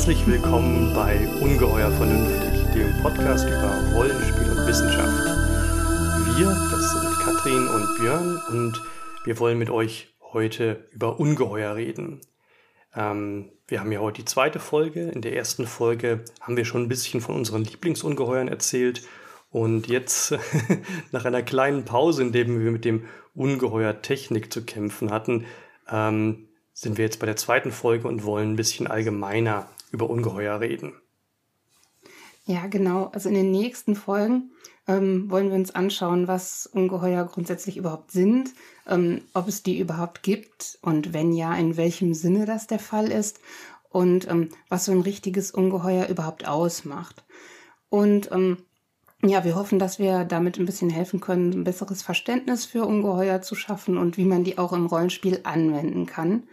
Herzlich willkommen bei Ungeheuer Vernünftig, dem Podcast über Rollenspiel und Wissenschaft. Wir, das sind Katrin und Björn und wir wollen mit euch heute über Ungeheuer reden. Ähm, wir haben ja heute die zweite Folge. In der ersten Folge haben wir schon ein bisschen von unseren Lieblingsungeheuern erzählt. Und jetzt, nach einer kleinen Pause, in der wir mit dem Ungeheuer Technik zu kämpfen hatten, ähm, sind wir jetzt bei der zweiten Folge und wollen ein bisschen allgemeiner über Ungeheuer reden. Ja, genau. Also in den nächsten Folgen ähm, wollen wir uns anschauen, was Ungeheuer grundsätzlich überhaupt sind, ähm, ob es die überhaupt gibt und wenn ja, in welchem Sinne das der Fall ist und ähm, was so ein richtiges Ungeheuer überhaupt ausmacht. Und ähm, ja, wir hoffen, dass wir damit ein bisschen helfen können, ein besseres Verständnis für Ungeheuer zu schaffen und wie man die auch im Rollenspiel anwenden kann.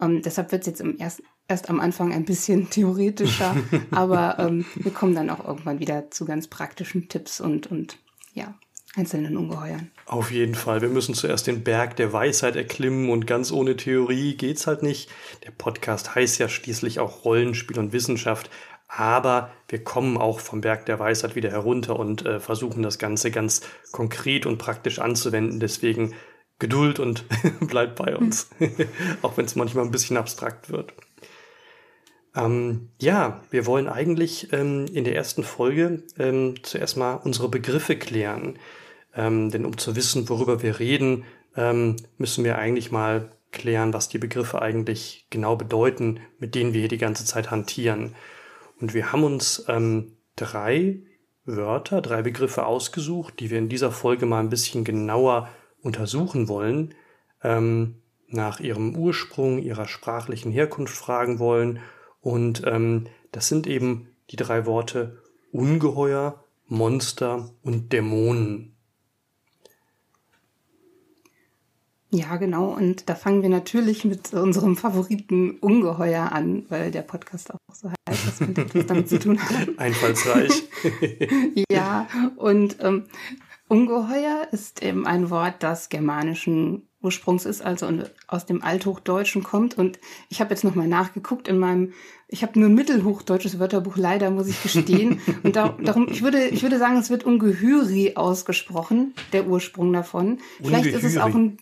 Ähm, deshalb wird es jetzt im ersten, erst am Anfang ein bisschen theoretischer, aber ähm, wir kommen dann auch irgendwann wieder zu ganz praktischen Tipps und, und ja, einzelnen Ungeheuern. Auf jeden Fall. Wir müssen zuerst den Berg der Weisheit erklimmen und ganz ohne Theorie geht's halt nicht. Der Podcast heißt ja schließlich auch Rollenspiel und Wissenschaft aber wir kommen auch vom Berg der Weisheit wieder herunter und äh, versuchen das Ganze ganz konkret und praktisch anzuwenden. Deswegen Geduld und bleibt bei uns, auch wenn es manchmal ein bisschen abstrakt wird. Ähm, ja, wir wollen eigentlich ähm, in der ersten Folge ähm, zuerst mal unsere Begriffe klären. Ähm, denn um zu wissen, worüber wir reden, ähm, müssen wir eigentlich mal klären, was die Begriffe eigentlich genau bedeuten, mit denen wir hier die ganze Zeit hantieren. Und wir haben uns ähm, drei Wörter, drei Begriffe ausgesucht, die wir in dieser Folge mal ein bisschen genauer untersuchen wollen, nach ihrem Ursprung, ihrer sprachlichen Herkunft fragen wollen. Und ähm, das sind eben die drei Worte Ungeheuer, Monster und Dämonen. Ja, genau. Und da fangen wir natürlich mit unserem Favoriten Ungeheuer an, weil der Podcast auch so heißt, dass man etwas damit zu tun hat. Einfallsreich. ja, und ähm, Ungeheuer ist eben ein Wort, das germanischen Ursprungs ist, also aus dem Althochdeutschen kommt. Und ich habe jetzt nochmal nachgeguckt in meinem, ich habe nur ein mittelhochdeutsches Wörterbuch, leider muss ich gestehen. Und da, darum, ich würde, ich würde sagen, es wird Ungehüri ausgesprochen, der Ursprung davon. Vielleicht ist es auch ein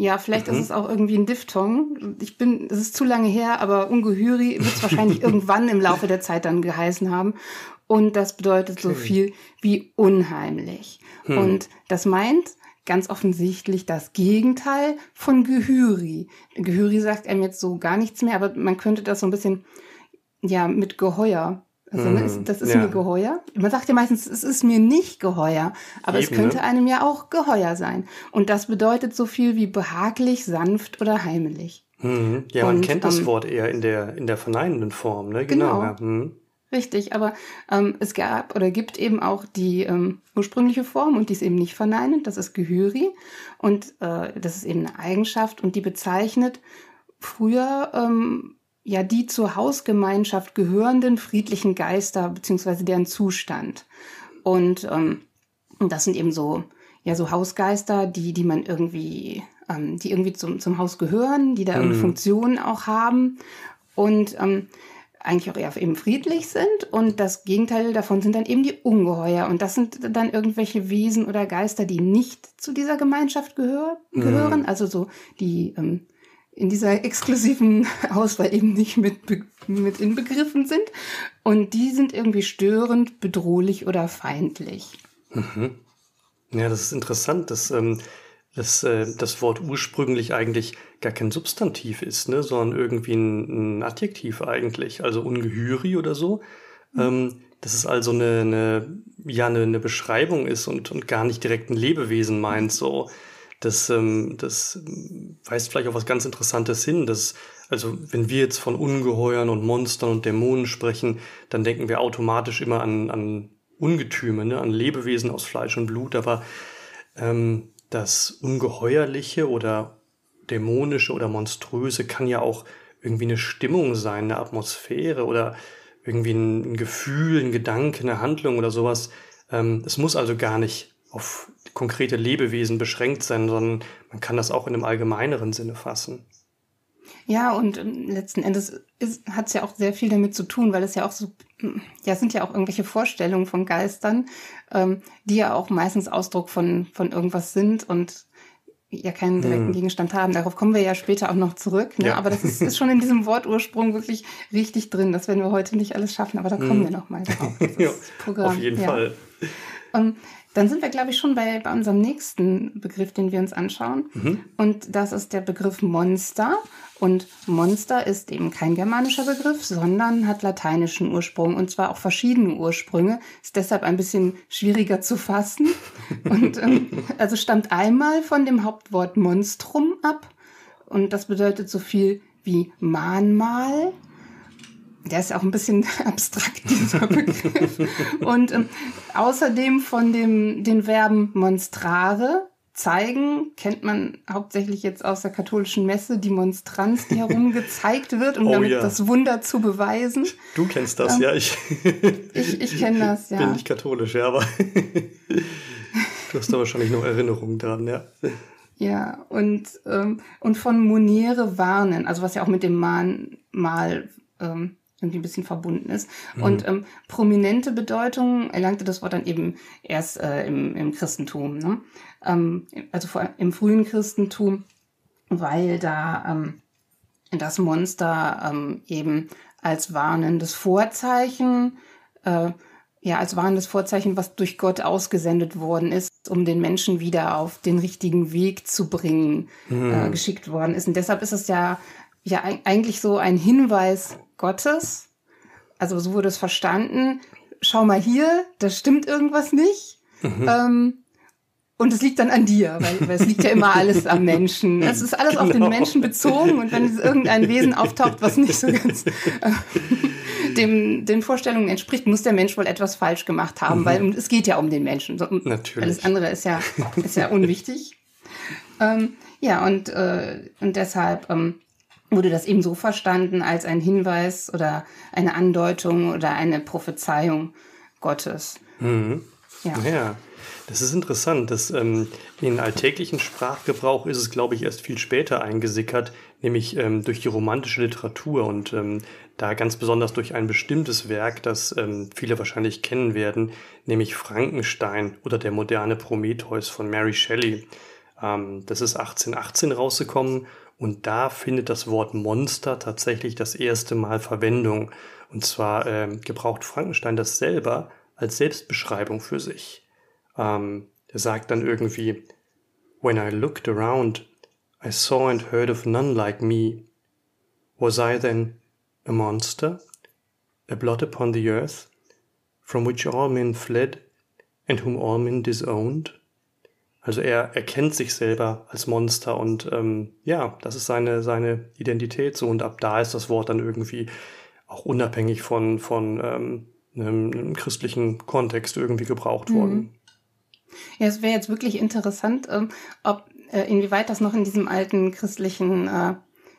ja, vielleicht mhm. ist es auch irgendwie ein Diphthong. Ich bin, es ist zu lange her, aber Ungehüri wird es wahrscheinlich irgendwann im Laufe der Zeit dann geheißen haben. Und das bedeutet okay. so viel wie unheimlich. Hm. Und das meint ganz offensichtlich das Gegenteil von Gehüri. Gehüri sagt einem jetzt so gar nichts mehr, aber man könnte das so ein bisschen, ja, mit Geheuer also ne, ist, das ist ja. mir geheuer. Man sagt ja meistens, es ist mir nicht geheuer, aber Eben, es könnte ne? einem ja auch geheuer sein. Und das bedeutet so viel wie behaglich, sanft oder heimelig. Mhm. Ja, man Und, kennt das ähm, Wort eher in der, in der verneinenden Form, ne? Genau. genau. Ja. Mhm. Richtig, aber ähm, es gab oder gibt eben auch die ähm, ursprüngliche Form und die ist eben nicht verneinend, das ist Gehöri und äh, das ist eben eine Eigenschaft und die bezeichnet früher ähm, ja die zur Hausgemeinschaft gehörenden friedlichen Geister beziehungsweise deren Zustand. Und ähm, das sind eben so ja so Hausgeister, die die man irgendwie ähm, die irgendwie zum zum Haus gehören, die da mhm. irgendeine Funktion auch haben und ähm, eigentlich auch eher eben friedlich sind und das Gegenteil davon sind dann eben die Ungeheuer und das sind dann irgendwelche Wesen oder Geister, die nicht zu dieser Gemeinschaft gehör, gehören, mhm. also so die ähm, in dieser exklusiven Auswahl eben nicht mit, mit inbegriffen sind. Und die sind irgendwie störend, bedrohlich oder feindlich. Mhm. Ja, das ist interessant, dass, ähm, dass äh, das Wort ursprünglich eigentlich gar kein Substantiv ist, ne, sondern irgendwie ein, ein Adjektiv eigentlich, also ungehüri oder so. Mhm. Ähm, dass es also eine, eine, ja, eine, eine Beschreibung ist und, und gar nicht direkt ein Lebewesen meint, so. Das, ähm, das weist vielleicht auf was ganz Interessantes hin. Dass, also wenn wir jetzt von Ungeheuern und Monstern und Dämonen sprechen, dann denken wir automatisch immer an, an Ungetüme, ne? an Lebewesen aus Fleisch und Blut. Aber ähm, das Ungeheuerliche oder Dämonische oder Monströse kann ja auch irgendwie eine Stimmung sein, eine Atmosphäre oder irgendwie ein, Gefühl, ein Gedanke, eine Handlung oder sowas. Ähm, es muss also gar nicht auf konkrete Lebewesen beschränkt sein, sondern man kann das auch in einem allgemeineren Sinne fassen. Ja, und ähm, letzten Endes hat es ja auch sehr viel damit zu tun, weil es ja auch so, hm, ja, sind ja auch irgendwelche Vorstellungen von Geistern, ähm, die ja auch meistens Ausdruck von, von irgendwas sind und ja keinen direkten hm. Gegenstand haben. Darauf kommen wir ja später auch noch zurück. Ne? Ja. Aber das ist, ist schon in diesem Wortursprung wirklich richtig drin. Das werden wir heute nicht alles schaffen, aber da kommen hm. wir noch mal drauf. ja, auf jeden ja. Fall. Um, ähm, dann sind wir, glaube ich, schon bei, bei unserem nächsten Begriff, den wir uns anschauen. Mhm. Und das ist der Begriff Monster. Und Monster ist eben kein germanischer Begriff, sondern hat lateinischen Ursprung und zwar auch verschiedene Ursprünge. Ist deshalb ein bisschen schwieriger zu fassen. Und ähm, also stammt einmal von dem Hauptwort Monstrum ab. Und das bedeutet so viel wie Mahnmal der ist ja auch ein bisschen abstrakt, dieser Begriff. Und ähm, außerdem von dem, den Verben monstrare, zeigen, kennt man hauptsächlich jetzt aus der katholischen Messe, die Monstranz, die herumgezeigt wird, um oh, damit ja. das Wunder zu beweisen. Du kennst das, ähm, ja. Ich, ich, ich kenne das, ja. Bin nicht katholisch, ja, aber du hast da wahrscheinlich noch Erinnerungen dran, ja. Ja, und, ähm, und von Monere warnen, also was ja auch mit dem Mahnmal ähm, irgendwie ein bisschen verbunden ist. Mhm. Und ähm, prominente Bedeutung erlangte das Wort dann eben erst äh, im, im Christentum. Ne? Ähm, also vor, im frühen Christentum, weil da ähm, das Monster ähm, eben als warnendes Vorzeichen, äh, ja, als warnendes Vorzeichen, was durch Gott ausgesendet worden ist, um den Menschen wieder auf den richtigen Weg zu bringen, mhm. äh, geschickt worden ist. Und deshalb ist es ja, ja eigentlich so ein Hinweis Gottes. Also so wurde es verstanden. Schau mal hier, da stimmt irgendwas nicht. Mhm. Ähm, und es liegt dann an dir, weil, weil es liegt ja immer alles am Menschen. Es ist alles genau. auf den genau. Menschen bezogen und wenn irgendein Wesen auftaucht, was nicht so ganz äh, dem, den Vorstellungen entspricht, muss der Mensch wohl etwas falsch gemacht haben, mhm. weil es geht ja um den Menschen. So, Natürlich. Alles andere ist ja, ist ja unwichtig. ähm, ja, und, äh, und deshalb ähm, wurde das eben so verstanden als ein Hinweis oder eine Andeutung oder eine Prophezeiung Gottes. Mhm. Ja. ja. Das ist interessant. Das, ähm, in alltäglichen Sprachgebrauch ist es, glaube ich, erst viel später eingesickert, nämlich ähm, durch die romantische Literatur und ähm, da ganz besonders durch ein bestimmtes Werk, das ähm, viele wahrscheinlich kennen werden, nämlich Frankenstein oder der moderne Prometheus von Mary Shelley. Ähm, das ist 1818 rausgekommen und da findet das Wort Monster tatsächlich das erste Mal Verwendung. Und zwar äh, gebraucht Frankenstein das selber als Selbstbeschreibung für sich. Ähm, er sagt dann irgendwie, When I looked around, I saw and heard of none like me. Was I then a monster, a blot upon the earth, from which all men fled, and whom all men disowned? Also er erkennt sich selber als Monster und ähm, ja, das ist seine, seine Identität so und ab da ist das Wort dann irgendwie auch unabhängig von, von ähm, einem, einem christlichen Kontext irgendwie gebraucht mhm. worden. Ja, es wäre jetzt wirklich interessant, ähm, ob äh, inwieweit das noch in diesem alten christlichen äh,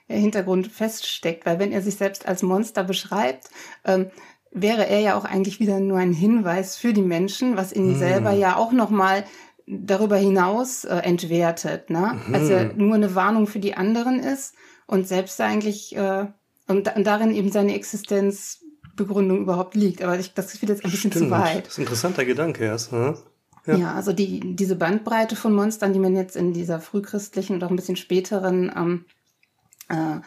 Hintergrund feststeckt, weil wenn er sich selbst als Monster beschreibt, ähm, wäre er ja auch eigentlich wieder nur ein Hinweis für die Menschen, was ihn hm. selber ja auch nochmal darüber hinaus äh, entwertet, ne? Mhm. Also nur eine Warnung für die anderen ist und selbst eigentlich äh, und, und darin eben seine Existenzbegründung überhaupt liegt. Aber ich, das wird jetzt ein bisschen Stimmt. zu weit. Das ist ein interessanter Gedanke erst. Ne? Ja. ja, also die, diese Bandbreite von Monstern, die man jetzt in dieser frühchristlichen und auch ein bisschen späteren ähm, äh,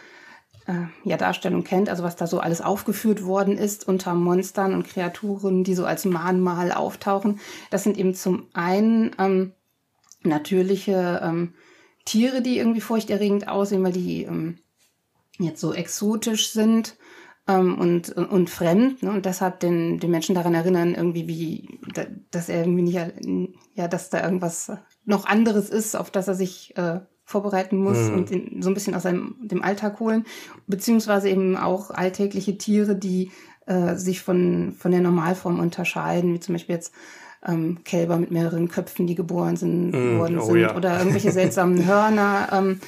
äh, ja, Darstellung kennt, also was da so alles aufgeführt worden ist unter Monstern und Kreaturen, die so als Mahnmal auftauchen. Das sind eben zum einen ähm, natürliche ähm, Tiere, die irgendwie furchterregend aussehen, weil die ähm, jetzt so exotisch sind ähm, und, und, und fremd ne? und deshalb den, den Menschen daran erinnern, irgendwie wie, dass er irgendwie nicht, ja, dass da irgendwas noch anderes ist, auf das er sich äh, vorbereiten muss mhm. und den, so ein bisschen aus seinem, dem Alltag holen, beziehungsweise eben auch alltägliche Tiere, die äh, sich von, von der Normalform unterscheiden, wie zum Beispiel jetzt ähm, Kälber mit mehreren Köpfen, die geboren sind, mm, worden oh, sind, ja. oder irgendwelche seltsamen Hörner, ähm,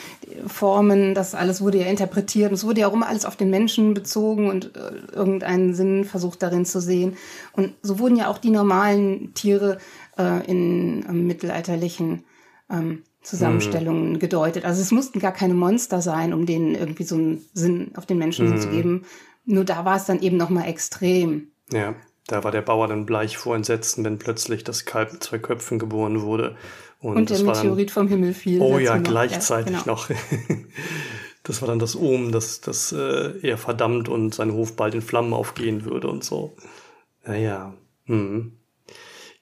Formen, das alles wurde ja interpretiert und es wurde ja auch immer alles auf den Menschen bezogen und äh, irgendeinen Sinn versucht darin zu sehen. Und so wurden ja auch die normalen Tiere äh, in ähm, mittelalterlichen ähm, Zusammenstellungen mhm. gedeutet. Also es mussten gar keine Monster sein, um denen irgendwie so einen Sinn auf den Menschen mhm. zu geben. Nur da war es dann eben nochmal extrem. Ja, da war der Bauer dann bleich vor Entsetzen, wenn plötzlich das Kalb mit zwei Köpfen geboren wurde. Und, und der Meteorit dann, vom Himmel fiel. Oh ja, gleichzeitig ja, genau. noch. das war dann das Omen, dass, dass äh, er verdammt und sein Hof bald in Flammen aufgehen würde und so. Naja. Hm.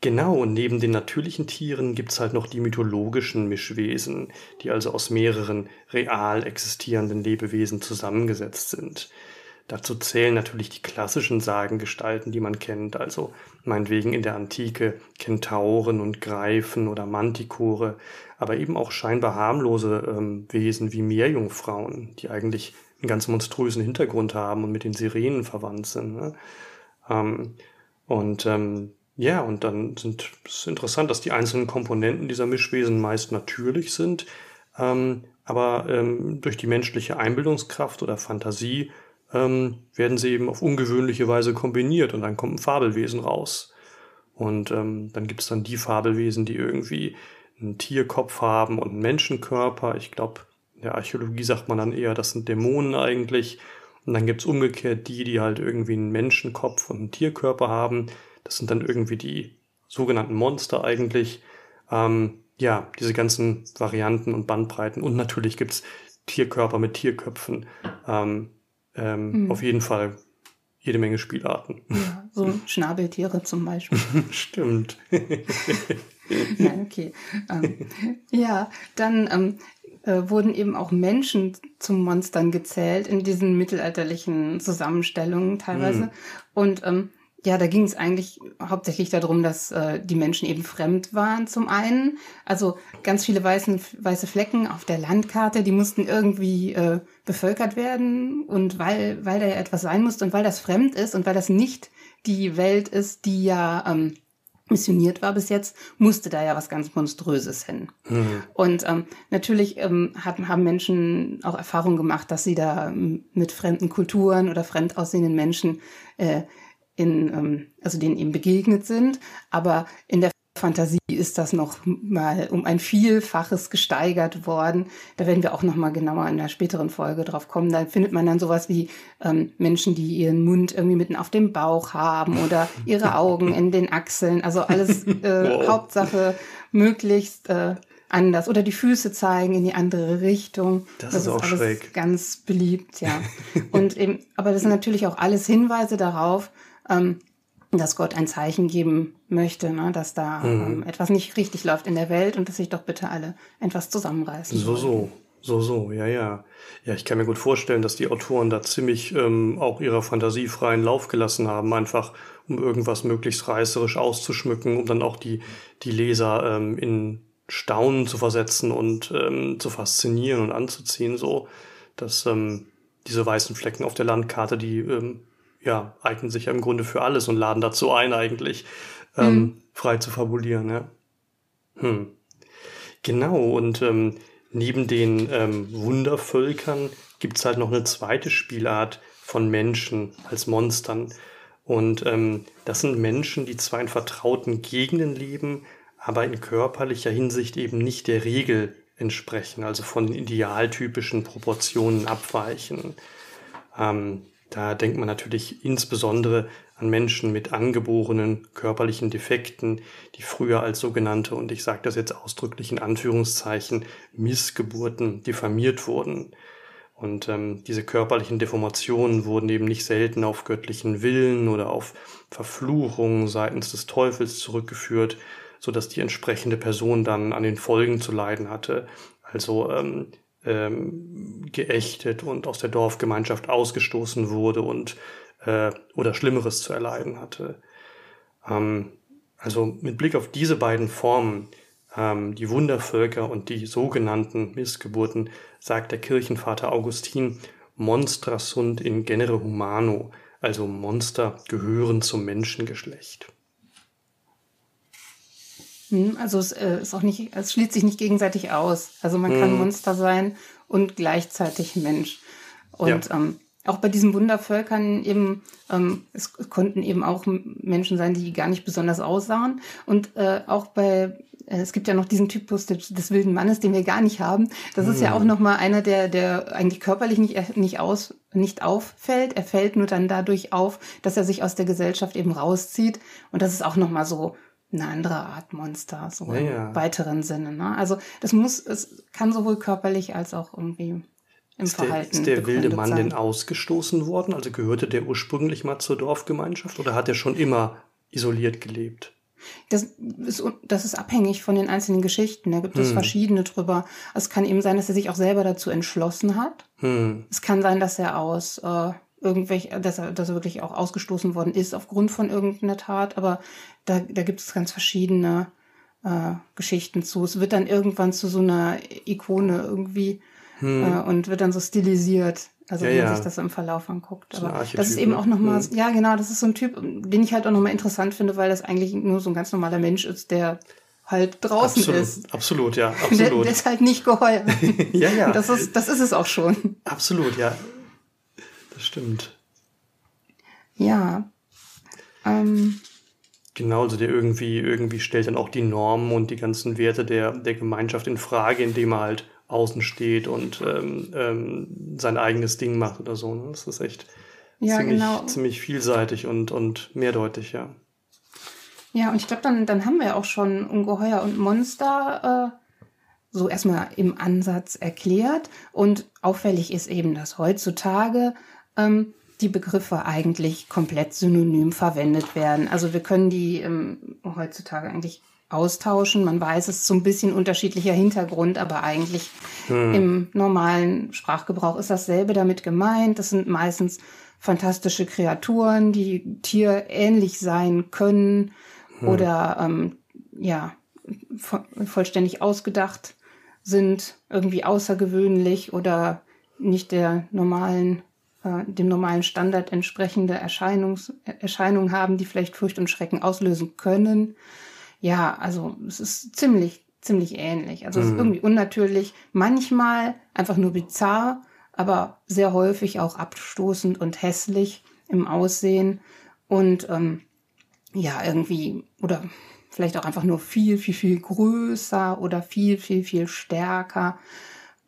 Genau, und neben den natürlichen Tieren gibt's halt noch die mythologischen Mischwesen, die also aus mehreren real existierenden Lebewesen zusammengesetzt sind. Dazu zählen natürlich die klassischen Sagengestalten, die man kennt, also meinetwegen in der Antike Kentauren und Greifen oder Mantikore, aber eben auch scheinbar harmlose ähm, Wesen wie Meerjungfrauen, die eigentlich einen ganz monströsen Hintergrund haben und mit den Sirenen verwandt sind. Ne? Ähm, und ähm, ja, und dann sind es interessant, dass die einzelnen Komponenten dieser Mischwesen meist natürlich sind, ähm, aber ähm, durch die menschliche Einbildungskraft oder Fantasie ähm, werden sie eben auf ungewöhnliche Weise kombiniert und dann kommt ein Fabelwesen raus. Und ähm, dann gibt es dann die Fabelwesen, die irgendwie einen Tierkopf haben und einen Menschenkörper. Ich glaube, in der Archäologie sagt man dann eher, das sind Dämonen eigentlich. Und dann gibt es umgekehrt die, die halt irgendwie einen Menschenkopf und einen Tierkörper haben. Das sind dann irgendwie die sogenannten Monster eigentlich. Ähm, ja, diese ganzen Varianten und Bandbreiten. Und natürlich gibt's Tierkörper mit Tierköpfen. Ähm, ähm, mhm. Auf jeden Fall jede Menge Spielarten. Ja, so Schnabeltiere zum Beispiel. Stimmt. Nein, okay. Ähm, ja, dann ähm, äh, wurden eben auch Menschen zum Monstern gezählt in diesen mittelalterlichen Zusammenstellungen teilweise. Mhm. Und ähm, ja, da ging es eigentlich hauptsächlich darum, dass äh, die Menschen eben fremd waren zum einen. Also ganz viele weißen, weiße Flecken auf der Landkarte, die mussten irgendwie äh, bevölkert werden. Und weil, weil da ja etwas sein musste und weil das fremd ist und weil das nicht die Welt ist, die ja ähm, missioniert war bis jetzt, musste da ja was ganz Monströses hin. Mhm. Und ähm, natürlich ähm, haben, haben Menschen auch Erfahrung gemacht, dass sie da ähm, mit fremden Kulturen oder fremd aussehenden Menschen äh, in, ähm, also denen eben begegnet sind. Aber in der Fantasie ist das noch mal um ein Vielfaches gesteigert worden. Da werden wir auch noch mal genauer in der späteren Folge drauf kommen. Da findet man dann sowas wie ähm, Menschen, die ihren Mund irgendwie mitten auf dem Bauch haben oder ihre Augen in den Achseln. Also alles äh, wow. Hauptsache möglichst äh, anders oder die Füße zeigen in die andere Richtung. Das, das ist, auch alles schräg. Ganz beliebt, ja. Und eben, aber das sind natürlich auch alles Hinweise darauf, ähm, dass Gott ein Zeichen geben möchte, ne, dass da mhm. ähm, etwas nicht richtig läuft in der Welt und dass sich doch bitte alle etwas zusammenreißen. So, so, so, so, ja, ja. Ja, ich kann mir gut vorstellen, dass die Autoren da ziemlich ähm, auch ihrer Fantasie freien Lauf gelassen haben, einfach um irgendwas möglichst reißerisch auszuschmücken, um dann auch die, die Leser ähm, in Staunen zu versetzen und ähm, zu faszinieren und anzuziehen, so dass ähm, diese weißen Flecken auf der Landkarte, die ähm, ja, eignen sich ja im Grunde für alles und laden dazu ein, eigentlich ähm, hm. frei zu fabulieren. Ja. Hm. Genau, und ähm, neben den ähm, Wundervölkern gibt's halt noch eine zweite Spielart von Menschen als Monstern. Und ähm, das sind Menschen, die zwar in vertrauten Gegenden leben, aber in körperlicher Hinsicht eben nicht der Regel entsprechen, also von idealtypischen Proportionen abweichen. Ähm, da denkt man natürlich insbesondere an Menschen mit angeborenen körperlichen Defekten, die früher als sogenannte, und ich sage das jetzt ausdrücklich in Anführungszeichen, Missgeburten diffamiert wurden. Und ähm, diese körperlichen Deformationen wurden eben nicht selten auf göttlichen Willen oder auf Verfluchungen seitens des Teufels zurückgeführt, so dass die entsprechende Person dann an den Folgen zu leiden hatte. Also ähm, ähm, geächtet und aus der Dorfgemeinschaft ausgestoßen wurde und äh, oder Schlimmeres zu erleiden hatte. Ähm, also mit Blick auf diese beiden Formen, ähm, die Wundervölker und die sogenannten Missgeburten, sagt der Kirchenvater Augustin, Monstra sunt in genere humano, also Monster gehören zum Menschengeschlecht. Also es äh, ist auch nicht, es schließt sich nicht gegenseitig aus. Also man kann hm. Monster sein und gleichzeitig Mensch. Und ja. ähm, auch bei diesen Wundervölkern eben, ähm, es konnten eben auch Menschen sein, die gar nicht besonders aussahen. Und äh, auch bei, äh, es gibt ja noch diesen Typus des, des, wilden Mannes, den wir gar nicht haben. Das ist ja auch hm. nochmal einer, der, der eigentlich körperlich nicht, nicht, aus, nicht auffällt. Er fällt nur dann dadurch auf, dass er sich aus der Gesellschaft eben rauszieht. Und das ist auch nochmal so eine andere Art Monster, so ja, im ja. weiteren Sinne. Ne? Also das muss, es kann sowohl körperlich als auch irgendwie im ist Verhalten. Der, ist der wilde Mann sein. denn ausgestoßen worden? Also gehörte der ursprünglich mal zur Dorfgemeinschaft oder hat er schon immer isoliert gelebt? Das ist, das ist abhängig von den einzelnen Geschichten. Da gibt es hm. verschiedene drüber. Es kann eben sein, dass er sich auch selber dazu entschlossen hat. Hm. Es kann sein, dass er aus äh, irgendwelch, dass er, dass er wirklich auch ausgestoßen worden ist aufgrund von irgendeiner Tat. Aber da, da gibt es ganz verschiedene äh, Geschichten zu. Es wird dann irgendwann zu so einer Ikone irgendwie hm. äh, und wird dann so stilisiert. Also ja, wenn man ja. sich das im Verlauf anguckt. Aber das, ist eben auch nochmal, hm. ja genau, das ist so ein Typ, den ich halt auch nochmal interessant finde, weil das eigentlich nur so ein ganz normaler Mensch ist, der halt draußen absolut, ist. Absolut, ja, absolut. Der, der ist halt nicht geheuer. ja, ja. Das ist, das ist es auch schon. Absolut, ja. Das stimmt. Ja. Ähm, Genau, also der irgendwie, irgendwie stellt dann auch die Normen und die ganzen Werte der, der Gemeinschaft in Frage, indem er halt außen steht und ähm, ähm, sein eigenes Ding macht oder so. Ne? Das ist echt ja, ziemlich, genau. ziemlich vielseitig und, und mehrdeutig, ja. Ja, und ich glaube, dann, dann haben wir auch schon Ungeheuer und Monster äh, so erstmal im Ansatz erklärt. Und auffällig ist eben, dass heutzutage ähm, die Begriffe eigentlich komplett synonym verwendet werden. Also wir können die ähm, heutzutage eigentlich austauschen. Man weiß, es ist so ein bisschen unterschiedlicher Hintergrund, aber eigentlich hm. im normalen Sprachgebrauch ist dasselbe damit gemeint. Das sind meistens fantastische Kreaturen, die tierähnlich sein können hm. oder ähm, ja vollständig ausgedacht sind, irgendwie außergewöhnlich oder nicht der normalen äh, dem normalen Standard entsprechende Erscheinungs Erscheinungen haben, die vielleicht Furcht und Schrecken auslösen können ja, also es ist ziemlich, ziemlich ähnlich. Also es ist mhm. irgendwie unnatürlich, manchmal einfach nur bizarr, aber sehr häufig auch abstoßend und hässlich im Aussehen und ähm, ja, irgendwie oder vielleicht auch einfach nur viel, viel, viel größer oder viel, viel, viel stärker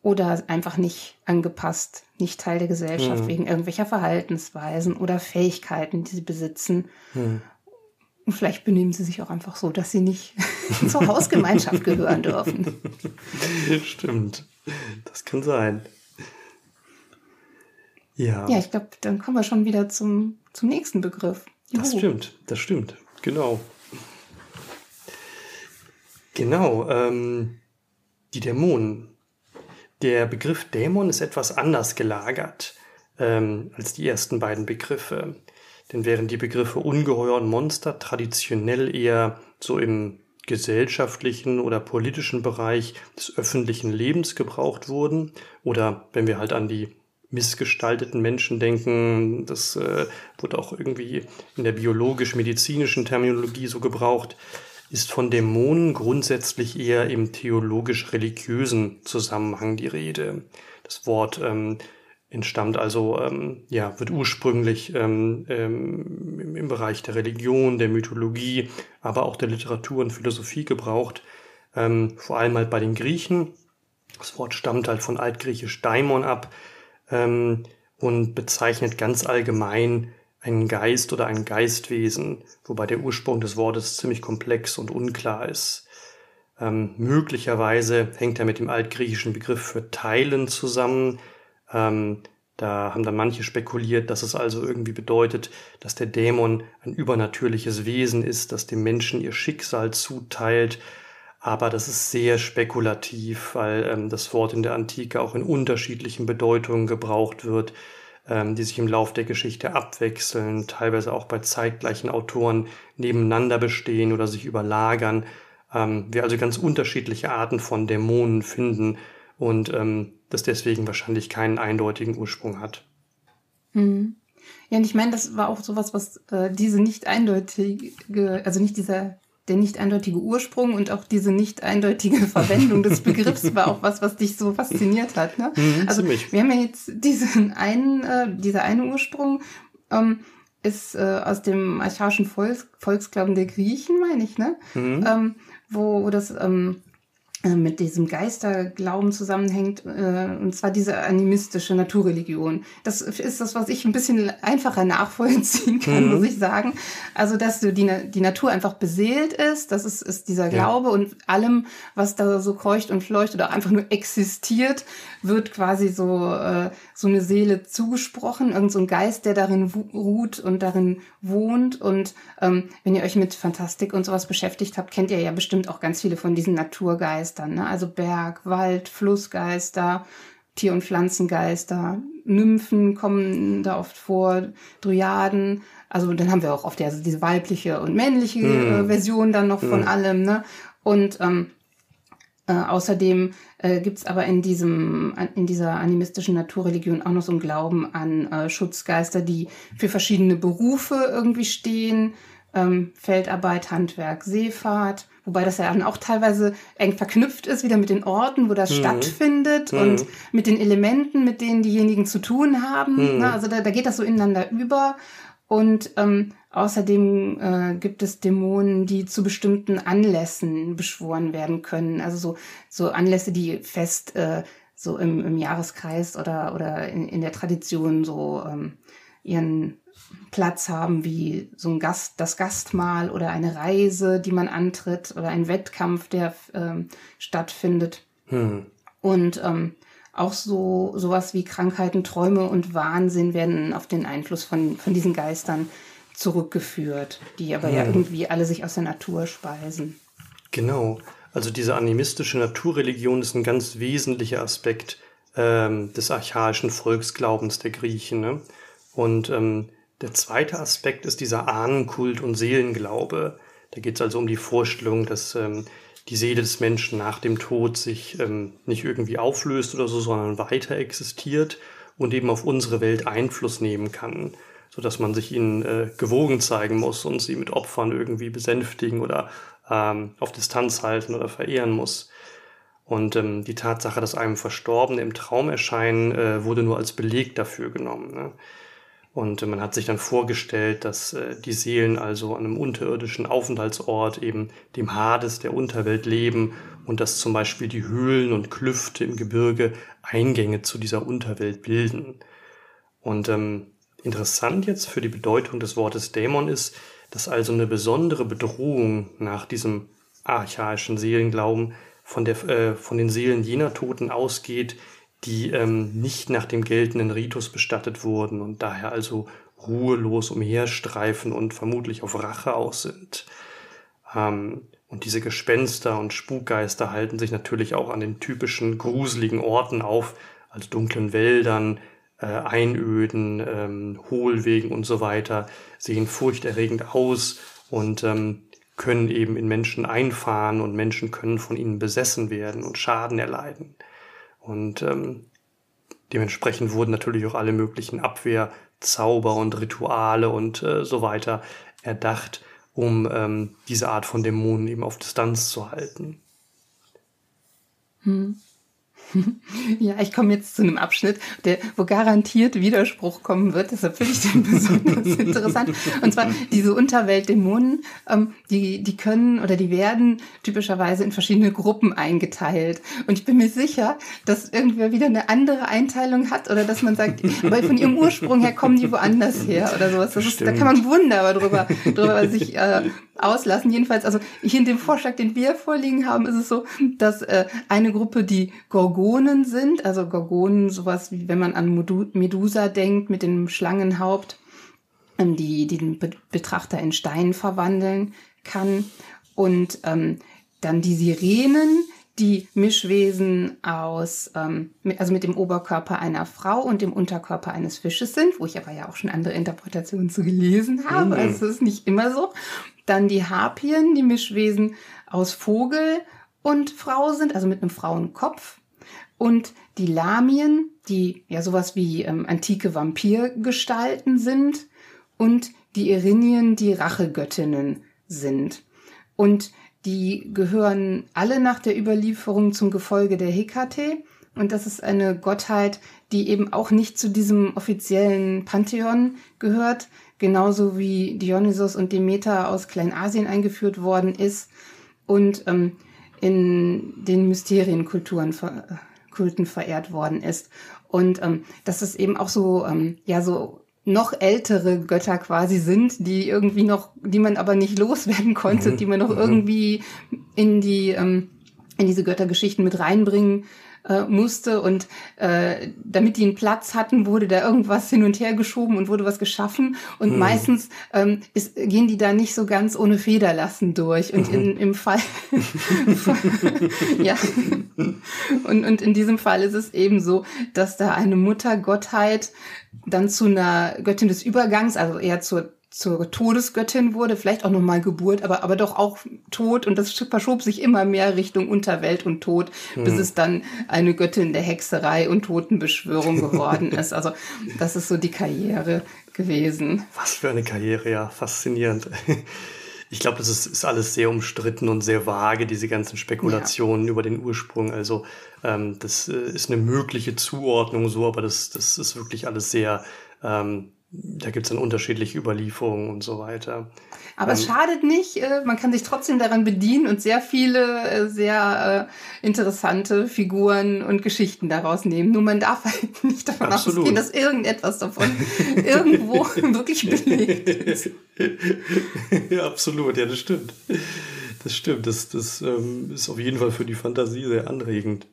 oder einfach nicht angepasst, nicht Teil der Gesellschaft mhm. wegen irgendwelcher Verhaltensweisen oder Fähigkeiten, die sie besitzen. Mhm. Und vielleicht benehmen sie sich auch einfach so, dass sie nicht zur Hausgemeinschaft gehören dürfen. Stimmt. Das kann sein. Ja. Ja, ich glaube, dann kommen wir schon wieder zum, zum nächsten Begriff. Juhu. Das stimmt, das stimmt. Genau. Genau. Ähm, die Dämonen. Der Begriff Dämon ist etwas anders gelagert ähm, als die ersten beiden Begriffe. Denn während die Begriffe Ungeheuer und Monster traditionell eher so im gesellschaftlichen oder politischen Bereich des öffentlichen Lebens gebraucht wurden, oder wenn wir halt an die missgestalteten Menschen denken, das äh, wurde auch irgendwie in der biologisch-medizinischen Terminologie so gebraucht, ist von Dämonen grundsätzlich eher im theologisch-religiösen Zusammenhang die Rede. Das Wort ähm, entstammt also, ähm, ja, wird ursprünglich ähm, ähm, im, Bereich der Religion, der Mythologie, aber auch der Literatur und Philosophie gebraucht, ähm, vor allem halt bei den Griechen. Das Wort stammt halt von altgriechisch Daimon ab ähm, und bezeichnet ganz allgemein einen Geist oder ein Geistwesen, wobei der Ursprung des Wortes ziemlich komplex und unklar ist. Ähm, möglicherweise hängt er mit dem altgriechischen Begriff für Teilen zusammen, ähm, da haben dann manche spekuliert, dass es also irgendwie bedeutet, dass der Dämon ein übernatürliches Wesen ist, das dem Menschen ihr Schicksal zuteilt. Aber das ist sehr spekulativ, weil ähm, das Wort in der Antike auch in unterschiedlichen Bedeutungen gebraucht wird, ähm, die sich im Lauf der Geschichte abwechseln, teilweise auch bei zeitgleichen Autoren nebeneinander bestehen oder sich überlagern. Ähm, wir also ganz unterschiedliche Arten von Dämonen finden und ähm, das deswegen wahrscheinlich keinen eindeutigen Ursprung hat. Mhm. Ja, und ich meine, das war auch sowas, was äh, diese nicht eindeutige, also nicht dieser der nicht eindeutige Ursprung und auch diese nicht eindeutige Verwendung des Begriffs war auch was, was dich so fasziniert hat. Ne? Mhm, also ziemlich. wir haben ja jetzt diesen einen, äh, dieser eine Ursprung ähm, ist äh, aus dem archaischen Volks, Volksglauben der Griechen, meine ich, ne? Mhm. Ähm, wo, wo das ähm, äh, mit diesem Geisterglauben zusammenhängt, äh, und zwar diese animistische Naturreligion. Das ist das, was ich ein bisschen einfacher nachvollziehen kann, Mhm. muss ich sagen. Also, dass du die, die Natur einfach beseelt ist, das ist, ist dieser Glaube und allem, was da so kreucht und fleucht oder einfach nur existiert, wird quasi so, äh, so eine Seele zugesprochen, irgend so ein Geist, der darin ruht und darin wohnt. Und ähm, wenn ihr euch mit Fantastik und sowas beschäftigt habt, kennt ihr ja bestimmt auch ganz viele von diesen Naturgeistern. Ne? Also Berg, Wald, Flussgeister, Tier- und Pflanzengeister, Nymphen kommen da oft vor, Dryaden. Also dann haben wir auch oft ja so diese weibliche und männliche äh, Version dann noch von allem. Ne? Und ähm, äh, außerdem äh, gibt's aber in diesem in dieser animistischen Naturreligion auch noch so einen Glauben an äh, Schutzgeister, die für verschiedene Berufe irgendwie stehen. Ähm, Feldarbeit, Handwerk, Seefahrt, wobei das ja dann auch teilweise eng verknüpft ist, wieder mit den Orten, wo das stattfindet und mit den Elementen, mit denen diejenigen zu tun haben. Ne? Also da, da geht das so ineinander über. Und ähm, außerdem äh, gibt es Dämonen, die zu bestimmten Anlässen beschworen werden können. Also so, so Anlässe, die fest äh, so im, im Jahreskreis oder, oder in, in der Tradition so ähm, ihren Platz haben, wie so ein Gast, das Gastmahl oder eine Reise, die man antritt oder ein Wettkampf, der ähm, stattfindet. Und ähm, auch so sowas wie Krankheiten, Träume und Wahnsinn werden auf den Einfluss von, von diesen Geistern zurückgeführt, die aber ja irgendwie alle sich aus der Natur speisen. Genau. Also diese animistische Naturreligion ist ein ganz wesentlicher Aspekt ähm, des archaischen Volksglaubens der Griechen. Ne? Und ähm, der zweite Aspekt ist dieser Ahnenkult und Seelenglaube. Da geht es also um die Vorstellung, dass ähm, die Seele des Menschen nach dem Tod sich ähm, nicht irgendwie auflöst oder so, sondern weiter existiert und eben auf unsere Welt Einfluss nehmen kann, sodass man sich ihnen äh, gewogen zeigen muss und sie mit Opfern irgendwie besänftigen oder ähm, auf Distanz halten oder verehren muss. Und ähm, die Tatsache, dass einem Verstorbene im Traum erscheinen, äh, wurde nur als Beleg dafür genommen. Ne? Und man hat sich dann vorgestellt, dass äh, die Seelen also an einem unterirdischen Aufenthaltsort, eben dem Hades der Unterwelt leben und dass zum Beispiel die Höhlen und Klüfte im Gebirge Eingänge zu dieser Unterwelt bilden. Und ähm, interessant jetzt für die Bedeutung des Wortes Dämon ist, dass also eine besondere Bedrohung nach diesem archaischen Seelenglauben von, der, äh, von den Seelen jener Toten ausgeht, die ähm, nicht nach dem geltenden Ritus bestattet wurden und daher also ruhelos umherstreifen und vermutlich auf Rache aus sind. Ähm, und diese Gespenster und Spukgeister halten sich natürlich auch an den typischen gruseligen Orten auf, also dunklen Wäldern, äh, Einöden, ähm, Hohlwegen und so weiter, sehen furchterregend aus und ähm, können eben in Menschen einfahren und Menschen können von ihnen besessen werden und Schaden erleiden. Und ähm, dementsprechend wurden natürlich auch alle möglichen Abwehrzauber und Rituale und äh, so weiter erdacht, um ähm, diese Art von Dämonen eben auf Distanz zu halten. Ja, ich komme jetzt zu einem Abschnitt, der, wo garantiert Widerspruch kommen wird. Deshalb finde ich den besonders interessant. Und zwar diese Unterweltdämonen, ähm, die, die können oder die werden typischerweise in verschiedene Gruppen eingeteilt. Und ich bin mir sicher, dass irgendwer wieder eine andere Einteilung hat oder dass man sagt, aber von ihrem Ursprung her kommen die woanders her oder sowas. Das ist, da kann man wunderbar drüber, drüber sich äh, auslassen. Jedenfalls, also hier in dem Vorschlag, den wir vorliegen haben, ist es so, dass äh, eine Gruppe die Gorgonen sind, also Gorgonen, sowas wie wenn man an Medu- Medusa denkt mit dem Schlangenhaupt, ähm, die, die den Be Betrachter in Stein verwandeln kann. Und ähm, dann die Sirenen, die Mischwesen aus, ähm, mit, also mit dem Oberkörper einer Frau und dem Unterkörper eines Fisches sind, wo ich aber ja auch schon andere Interpretationen zu gelesen habe. Also es ist nicht immer so. Dann die Harpien, die Mischwesen aus Vogel und Frau sind, also mit einem Frauenkopf. Und die Lamien, die ja sowas wie ähm, antike Vampirgestalten sind. Und die Erinien, die Rachegöttinnen sind. Und die gehören alle nach der Überlieferung zum Gefolge der Hekate. Und das ist eine Gottheit, die eben auch nicht zu diesem offiziellen Pantheon gehört, genauso wie Dionysos und Demeter aus Kleinasien eingeführt worden ist und ähm, in den Mysterienkulturen Kulten verehrt worden ist. Und ähm, dass es eben auch so, ähm, ja, so noch ältere Götter quasi sind, die irgendwie noch, die man aber nicht loswerden konnte, mhm. die man noch mhm. irgendwie in die, ähm, in diese Göttergeschichten mit reinbringen äh, musste und äh, damit die einen Platz hatten, wurde da irgendwas hin und her geschoben und wurde was geschaffen und mhm. meistens ähm, ist, gehen die da nicht so ganz ohne Federlassen durch und in, mhm. im Fall ja und, und in diesem Fall ist es eben so, dass da eine Muttergottheit dann zu einer Göttin des Übergangs, also eher zur zur Todesgöttin wurde, vielleicht auch nochmal Geburt, aber, aber doch auch Tod und das verschob sich immer mehr Richtung Unterwelt und Tod, hm. bis es dann eine Göttin der Hexerei und Totenbeschwörung geworden ist. Also das ist so die Karriere gewesen. Was für eine Karriere, ja, faszinierend. Ich glaube, das ist, ist alles sehr umstritten und sehr vage, diese ganzen Spekulationen ja. über den Ursprung. Also ähm, das äh, ist eine mögliche Zuordnung so, aber das, das ist wirklich alles sehr ähm, da gibt es dann unterschiedliche Überlieferungen und so weiter. Aber ähm, es schadet nicht, äh, man kann sich trotzdem daran bedienen und sehr viele äh, sehr äh, interessante Figuren und Geschichten daraus nehmen. Nur man darf halt nicht davon Absolut. ausgehen, dass irgendetwas davon irgendwo wirklich belegt ist. ja, absolut, ja, das stimmt. Das stimmt, das, das ähm, ist auf jeden Fall für die Fantasie sehr anregend.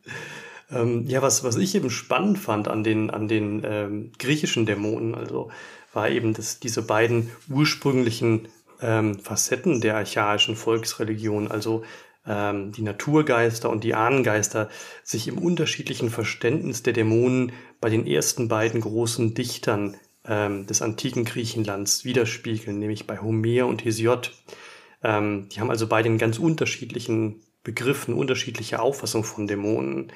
Ähm, ja, was, was ich eben spannend fand an den, an den ähm, griechischen Dämonen, also war eben, dass diese beiden ursprünglichen ähm, Facetten der archaischen Volksreligion, also ähm, die Naturgeister und die Ahnengeister, sich im unterschiedlichen Verständnis der Dämonen bei den ersten beiden großen Dichtern ähm, des antiken Griechenlands widerspiegeln, nämlich bei Homer und Hesiod. Ähm, die haben also beide einen ganz unterschiedlichen Begriff, eine unterschiedliche Auffassung von Dämonen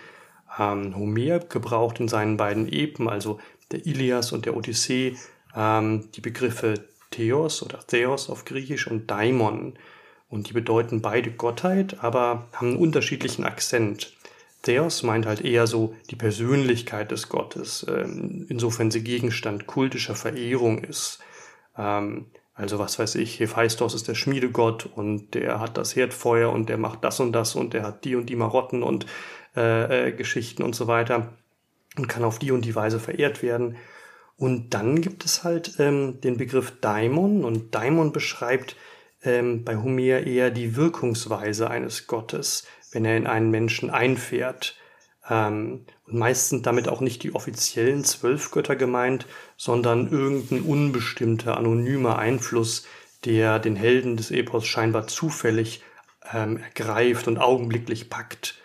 ähm, Homer gebraucht in seinen beiden Epen, also der Ilias und der Odyssee, ähm, die Begriffe Theos oder Theos auf Griechisch und Daimon. Und die bedeuten beide Gottheit, aber haben einen unterschiedlichen Akzent. Theos meint halt eher so die Persönlichkeit des Gottes, ähm, insofern sie Gegenstand kultischer Verehrung ist. Ähm, also was weiß ich, Hephaistos ist der Schmiedegott und der hat das Herdfeuer und der macht das und das und der hat die und die Marotten und äh, äh, Geschichten und so weiter und kann auf die und die Weise verehrt werden. Und dann gibt es halt ähm, den Begriff Daimon und Daimon beschreibt ähm, bei Homer eher die Wirkungsweise eines Gottes, wenn er in einen Menschen einfährt. Ähm, und meist sind damit auch nicht die offiziellen zwölf Götter gemeint, sondern irgendein unbestimmter, anonymer Einfluss, der den Helden des Epos scheinbar zufällig ähm, ergreift und augenblicklich packt.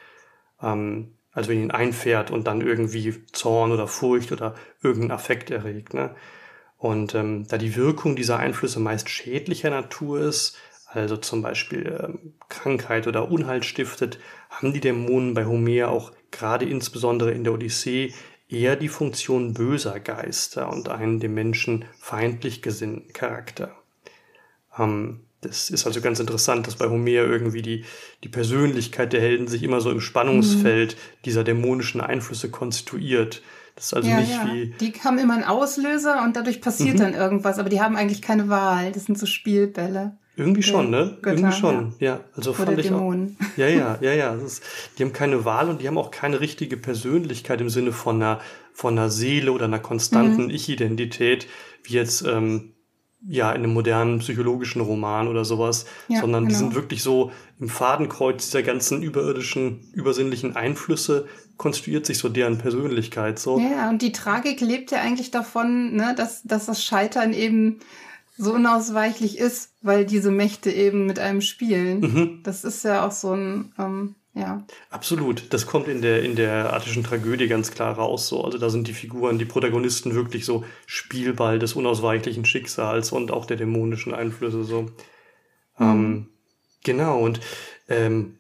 Ähm, also wenn ihn einfährt und dann irgendwie Zorn oder Furcht oder irgendeinen Affekt erregt. Ne? Und ähm, da die Wirkung dieser Einflüsse meist schädlicher Natur ist, also zum Beispiel ähm, Krankheit oder Unheil stiftet, haben die Dämonen bei Homer auch gerade insbesondere in der Odyssee eher die Funktion böser Geister und einen dem Menschen feindlich gesinnten Charakter. Ähm, das ist also ganz interessant, dass bei Homer irgendwie die, die Persönlichkeit der Helden sich immer so im Spannungsfeld mhm. dieser dämonischen Einflüsse konstituiert. Das ist also ja, nicht ja. wie. Die haben immer einen Auslöser und dadurch passiert mhm. dann irgendwas, aber die haben eigentlich keine Wahl. Das sind so Spielbälle. Irgendwie schon, ne? Götter, Irgendwie schon, ja. ja. Also Oder fand ich Dämonen. auch. Ja, ja, ja, ja. Ist, die haben keine Wahl und die haben auch keine richtige Persönlichkeit im Sinne von einer, von einer Seele oder einer konstanten mhm. Ich-Identität, wie jetzt ähm, ja in einem modernen psychologischen Roman oder sowas, ja, sondern genau. die sind wirklich so im Fadenkreuz dieser ganzen überirdischen, übersinnlichen Einflüsse konstruiert sich so deren Persönlichkeit so. Ja, und die Tragik lebt ja eigentlich davon, ne, dass, dass das Scheitern eben so unausweichlich ist, weil diese Mächte eben mit einem spielen. Mhm. Das ist ja auch so ein ähm, ja. Absolut. Das kommt in der, in der attischen Tragödie ganz klar raus. So. Also da sind die Figuren, die Protagonisten wirklich so Spielball des unausweichlichen Schicksals und auch der dämonischen Einflüsse. So. Mhm. Ähm, genau. Und ähm,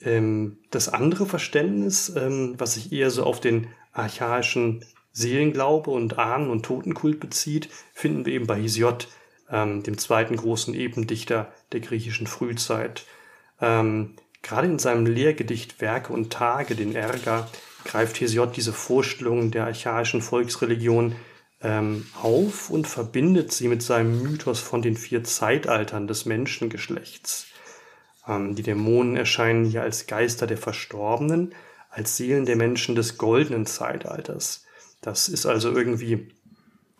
ähm, das andere Verständnis, ähm, was sich eher so auf den archaischen Seelenglaube und Ahnen- und Totenkult bezieht, finden wir eben bei Hesiod. ähm, dem zweiten großen Ependichter der griechischen Frühzeit. Ähm, gerade in seinem Lehrgedicht Werke und Tage, den Ärger, greift Hesiod diese Vorstellungen der archaischen Volksreligion ähm, auf und verbindet sie mit seinem Mythos von den vier Zeitaltern des Menschengeschlechts. Ähm, die Dämonen erscheinen hier als Geister der Verstorbenen, als Seelen der Menschen des goldenen Zeitalters. Das ist also irgendwie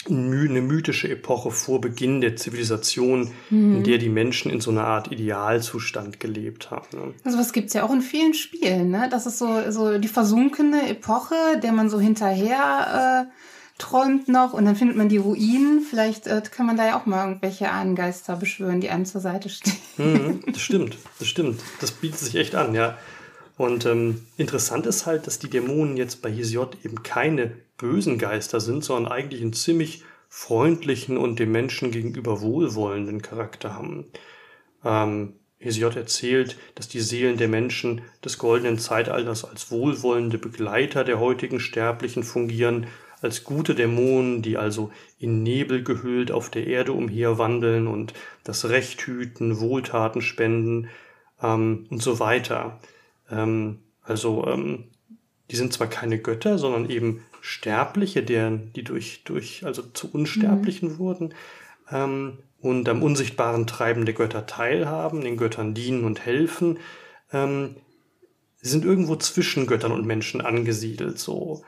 eine mythische Epoche vor Beginn der Zivilisation, mhm. in der die Menschen in so einer Art Idealzustand gelebt haben. Ne? Also was gibt's ja auch in vielen Spielen, ne? Das ist so, so die versunkene Epoche, der man so hinterher äh, träumt noch und dann findet man die Ruinen. Vielleicht äh, kann man da ja auch mal irgendwelche Ahnengeister beschwören, die einem zur Seite stehen. Mhm, das stimmt, das stimmt. Das bietet sich echt an, ja. Und ähm, interessant ist halt, dass die Dämonen jetzt bei Hesiod eben keine bösen Geister sind, sondern eigentlich einen ziemlich freundlichen und dem Menschen gegenüber wohlwollenden Charakter haben. Ähm, Hesiod erzählt, dass die Seelen der Menschen des goldenen Zeitalters als wohlwollende Begleiter der heutigen Sterblichen fungieren, als gute Dämonen, die also in Nebel gehüllt auf der Erde umherwandeln und das Recht hüten, Wohltaten spenden ähm, und so weiter. Ähm, also ähm, die sind zwar keine Götter, sondern eben Sterbliche, deren, die durch, durch, also zu Unsterblichen mhm. wurden ähm, und am unsichtbaren Treiben der Götter teilhaben, den Göttern dienen und helfen. Ähm, sind irgendwo zwischen Göttern und Menschen angesiedelt, so.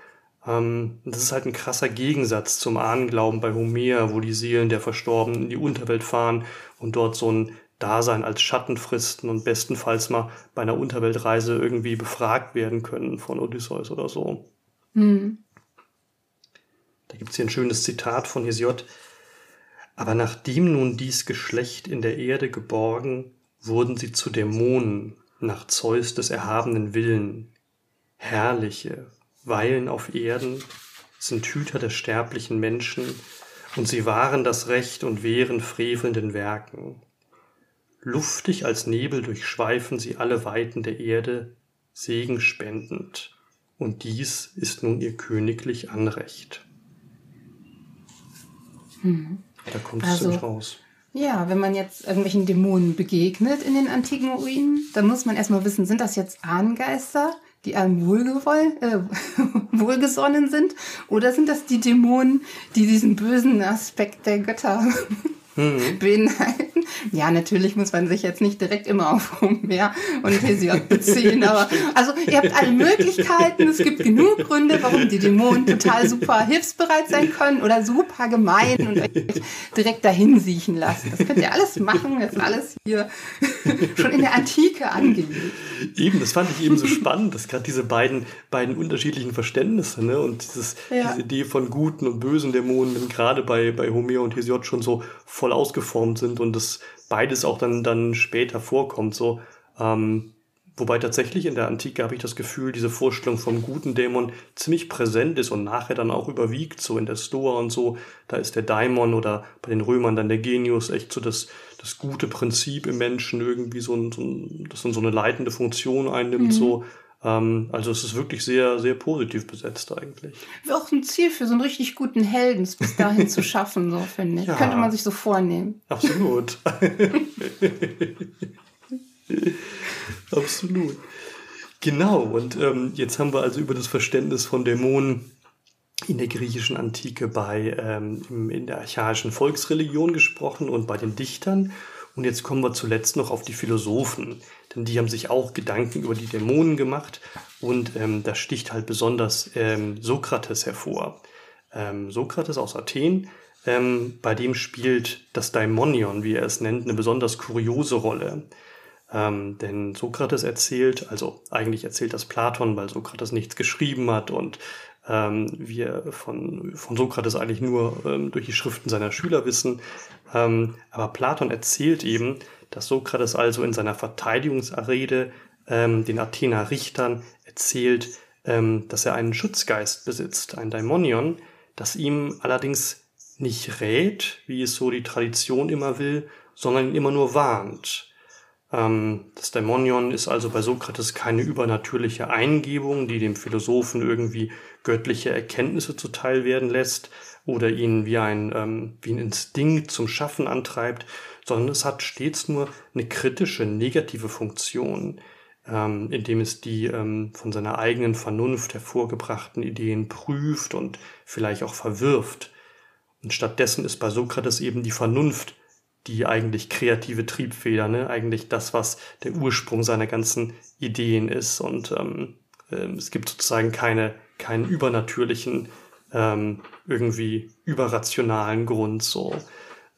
Ähm, das ist halt ein krasser Gegensatz zum Ahnenglauben bei Homer, wo die Seelen der Verstorbenen in die Unterwelt fahren und dort so ein Dasein als Schatten fristen und bestenfalls mal bei einer Unterweltreise irgendwie befragt werden können von Odysseus oder so. Mhm. Da gibt es hier ein schönes Zitat von Hesiod. Aber nachdem nun dies Geschlecht in der Erde geborgen, wurden sie zu Dämonen nach Zeus des erhabenen Willen. Herrliche, weilen auf Erden, sind Hüter der sterblichen Menschen, und sie wahren das Recht und wehren frevelnden Werken. Luftig als Nebel durchschweifen sie alle Weiten der Erde, Segen spendend, und dies ist nun ihr königlich Anrecht. Mhm. Da kommt es also, raus. Ja, wenn man jetzt irgendwelchen Dämonen begegnet in den antiken Ruinen, dann muss man erstmal wissen, sind das jetzt Ahnengeister, die einem wohlgewoll, äh, wohlgesonnen sind, oder sind das die Dämonen, die diesen bösen Aspekt der Götter mhm. beinhalten. Ja, natürlich muss man sich jetzt nicht direkt immer auf Homer und Hesiod beziehen, aber also ihr habt alle Möglichkeiten. Es gibt genug Gründe, warum die Dämonen total super hilfsbereit sein können oder super gemein und euch direkt dahin siechen lassen. Das könnt ihr alles machen. Das ist alles hier schon in der Antike angelegt. Eben, das fand ich eben so spannend, dass gerade diese beiden, beiden unterschiedlichen Verständnisse ne, und dieses, ja. diese Idee von guten und bösen Dämonen gerade bei, bei Homer und Hesiod schon so voll voll ausgeformt sind und das beides auch dann, dann später vorkommt. So, ähm, wobei tatsächlich in der Antike habe ich das Gefühl, diese Vorstellung vom guten Dämon ziemlich präsent ist und nachher dann auch überwiegt, so in der Stoa und so. Da ist der Daimon oder bei den Römern dann der Genius echt so das, das gute Prinzip im Menschen irgendwie so, ein, so ein, das dann so eine leitende Funktion einnimmt, mhm. so. Ähm, also es ist wirklich sehr, sehr positiv besetzt eigentlich. Wäre auch ein Ziel für so einen richtig guten Helden, es bis dahin zu schaffen, so finde ich. Ja, Könnte man sich so vornehmen. Absolut. absolut. Genau, und ähm, jetzt haben wir also über das Verständnis von Dämonen in der griechischen Antike bei ähm, in der archaischen Volksreligion gesprochen und bei den Dichtern. Und jetzt kommen wir zuletzt noch auf die Philosophen, die haben sich auch Gedanken über die Dämonen gemacht und ähm, da sticht halt besonders ähm, Sokrates hervor. Ähm, Sokrates aus Athen, ähm, bei dem spielt das Daimonion, wie er es nennt, eine besonders kuriose Rolle. Ähm, denn Sokrates erzählt, also eigentlich erzählt das Platon, weil Sokrates nichts geschrieben hat und ähm, wir von, von Sokrates eigentlich nur ähm, durch die Schriften seiner Schüler wissen. Ähm, aber Platon erzählt eben, dass Sokrates also in seiner Verteidigungsrede ähm, den Athener Richtern erzählt, ähm, dass er einen Schutzgeist besitzt, ein Daimonion, das ihm allerdings nicht rät, wie es so die Tradition immer will, sondern ihn immer nur warnt. Ähm, das Daimonion ist also bei Sokrates keine übernatürliche Eingebung, die dem Philosophen irgendwie göttliche Erkenntnisse zuteil werden lässt oder ihn wie ein, ähm, wie ein Instinkt zum Schaffen antreibt, sondern es hat stets nur eine kritische, negative Funktion, ähm, indem es die ähm, von seiner eigenen Vernunft hervorgebrachten Ideen prüft und vielleicht auch verwirft. Und stattdessen ist bei Sokrates eben die Vernunft die eigentlich kreative Triebfeder, ne? eigentlich das, was der Ursprung seiner ganzen Ideen ist. Und ähm, äh, es gibt sozusagen keine, keinen übernatürlichen, ähm, irgendwie überrationalen Grund. So.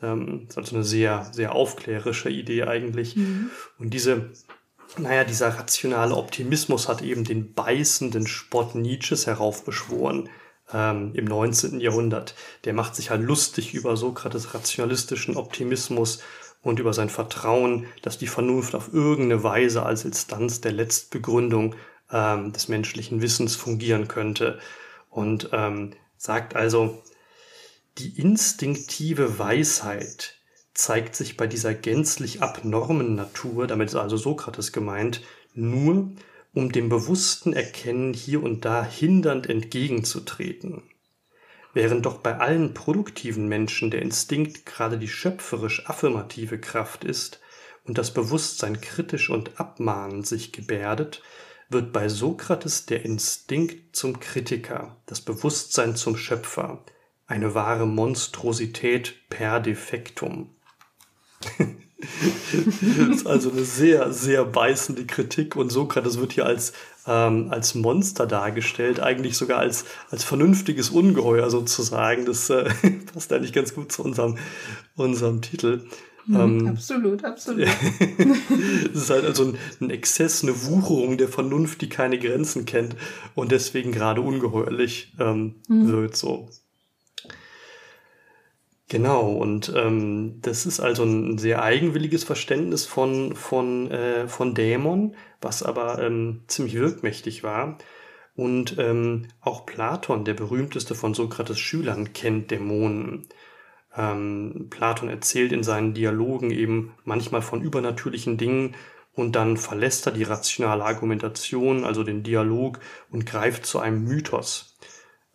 Ähm, das ist also eine sehr, sehr aufklärische Idee eigentlich. Mhm. Und diese, naja, dieser rationale Optimismus hat eben den beißenden Spott Nietzsches heraufbeschworen ähm, im 19. Jahrhundert. Der macht sich halt lustig über Sokrates rationalistischen Optimismus und über sein Vertrauen, dass die Vernunft auf irgendeine Weise als Instanz der Letztbegründung ähm, des menschlichen Wissens fungieren könnte. Und ähm, sagt also, die instinktive Weisheit zeigt sich bei dieser gänzlich abnormen Natur, damit ist also Sokrates gemeint, nur um dem bewussten Erkennen hier und da hindernd entgegenzutreten. Während doch bei allen produktiven Menschen der Instinkt gerade die schöpferisch affirmative Kraft ist und das Bewusstsein kritisch und abmahnend sich gebärdet, wird bei Sokrates der Instinkt zum Kritiker, das Bewusstsein zum Schöpfer, eine wahre Monstrosität per defectum. das ist also eine sehr, sehr beißende Kritik und Sokrates wird hier als, ähm, als Monster dargestellt, eigentlich sogar als, als vernünftiges Ungeheuer sozusagen. Das äh, passt eigentlich ganz gut zu unserem, unserem Titel. Mhm, ähm, absolut, absolut. Es ist halt also ein, ein, Exzess, eine Wucherung der Vernunft, die keine Grenzen kennt und deswegen gerade ungeheuerlich ähm, mhm. wird so. Genau, und ähm, das ist also ein sehr eigenwilliges Verständnis von, von, äh, von Dämon, was aber ähm, ziemlich wirkmächtig war. Und ähm, auch Platon, der berühmteste von Sokrates Schülern, kennt Dämonen. Ähm, Platon erzählt in seinen Dialogen eben manchmal von übernatürlichen Dingen und dann verlässt er die rationale Argumentation, also den Dialog, und greift zu einem Mythos.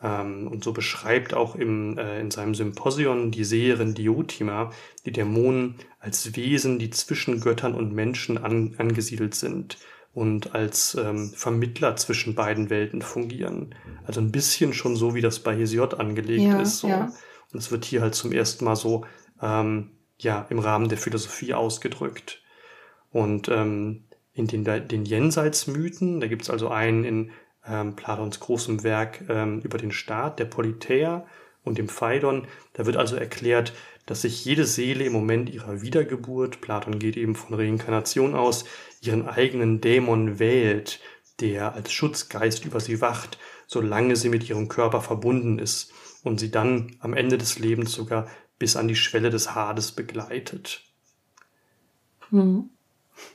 Ähm, und so beschreibt auch im, äh, in seinem Symposion die Seherin Diotima die Dämonen als Wesen, die zwischen Göttern und Menschen an, angesiedelt sind und als ähm, Vermittler zwischen beiden Welten fungieren. Also ein bisschen schon so, wie das bei Hesiod angelegt ja, ist. So. Ja. Und es wird hier halt zum ersten Mal so ähm, ja, im Rahmen der Philosophie ausgedrückt. Und ähm, in den, den Jenseitsmythen, da gibt es also einen in ähm, Platons großem Werk ähm, über den Staat, der Politeia und dem Phaidon. Da wird also erklärt, dass sich jede Seele im Moment ihrer Wiedergeburt, Platon geht eben von Reinkarnation aus, ihren eigenen Dämon wählt, der als Schutzgeist über sie wacht, solange sie mit ihrem Körper verbunden ist und sie dann am Ende des Lebens sogar bis an die Schwelle des Hades begleitet. Mhm.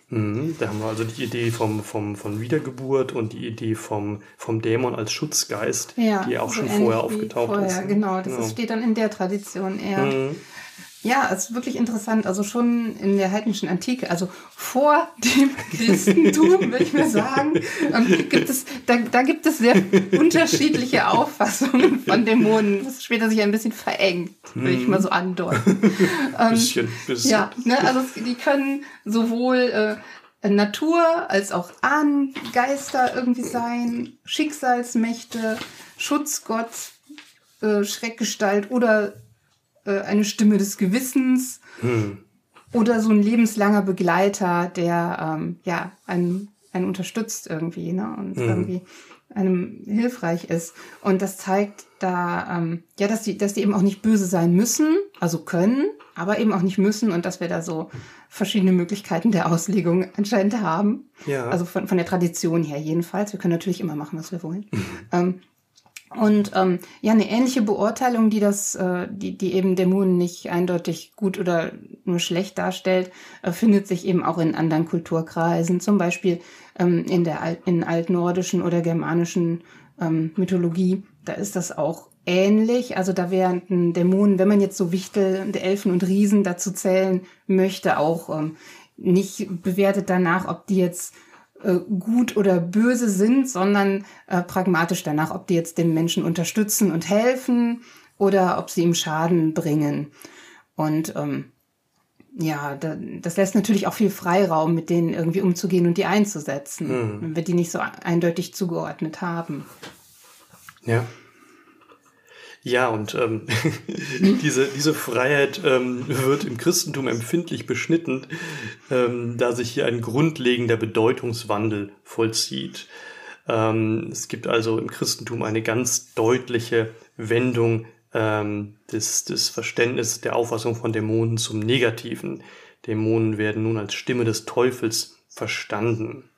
Mhm, da haben wir also die Idee vom, vom, von Wiedergeburt und die Idee vom, vom Dämon als Schutzgeist, ja, die auch schon vorher aufgetaucht vorher, ist. Genau, das genau. steht dann in der Tradition eher. Mhm. Ja, es ist wirklich interessant. Also schon in der heidnischen Antike, also vor dem Christentum, würde ich mal sagen, ähm, gibt es, da, da gibt es sehr unterschiedliche Auffassungen von Dämonen, was später sich ein bisschen verengt, würde ich mal so andeuten. Ähm, bisschen, bisschen. Ja, ne, also die können sowohl äh, Natur als auch Ahnengeister irgendwie sein, Schicksalsmächte, Schutzgott, äh, Schreckgestalt oder äh, eine Stimme des Gewissens hm. oder so ein lebenslanger Begleiter, der ähm, ja einen, einen unterstützt irgendwie ne? und hm. irgendwie einem hilfreich ist. Und das zeigt da, ähm, ja, dass die, dass die eben auch nicht böse sein müssen, also können, aber eben auch nicht müssen und dass wir da so verschiedene Möglichkeiten der Auslegung anscheinend haben. Ja. Also von, von der Tradition her jedenfalls. Wir können natürlich immer machen, was wir wollen. Ähm, und ähm, ja, eine ähnliche Beurteilung, die das, äh, die, die eben Dämonen nicht eindeutig gut oder nur schlecht darstellt, äh, findet sich eben auch in anderen Kulturkreisen, zum Beispiel ähm, in der Alt, in altnordischen oder germanischen ähm, Mythologie. Da ist das auch ähnlich. Also da wären Dämonen, wenn man jetzt so Wichtel Elfen und Riesen dazu zählen möchte, auch ähm, nicht bewertet danach, ob die jetzt äh, gut oder böse sind, sondern äh, pragmatisch danach, ob die jetzt den Menschen unterstützen und helfen oder ob sie ihm Schaden bringen. Und ähm, ja, da, das lässt natürlich auch viel Freiraum, mit denen irgendwie umzugehen und die einzusetzen, hm. wenn wir die nicht so eindeutig zugeordnet haben. Ja. Ja, und ähm, diese, diese Freiheit ähm, wird im Christentum empfindlich beschnitten, ähm, da sich hier ein grundlegender Bedeutungswandel vollzieht. Ähm, es gibt also im Christentum eine ganz deutliche Wendung ähm, des, des Verständnisses der Auffassung von Dämonen zum Negativen. Dämonen werden nun als Stimme des Teufels verstanden.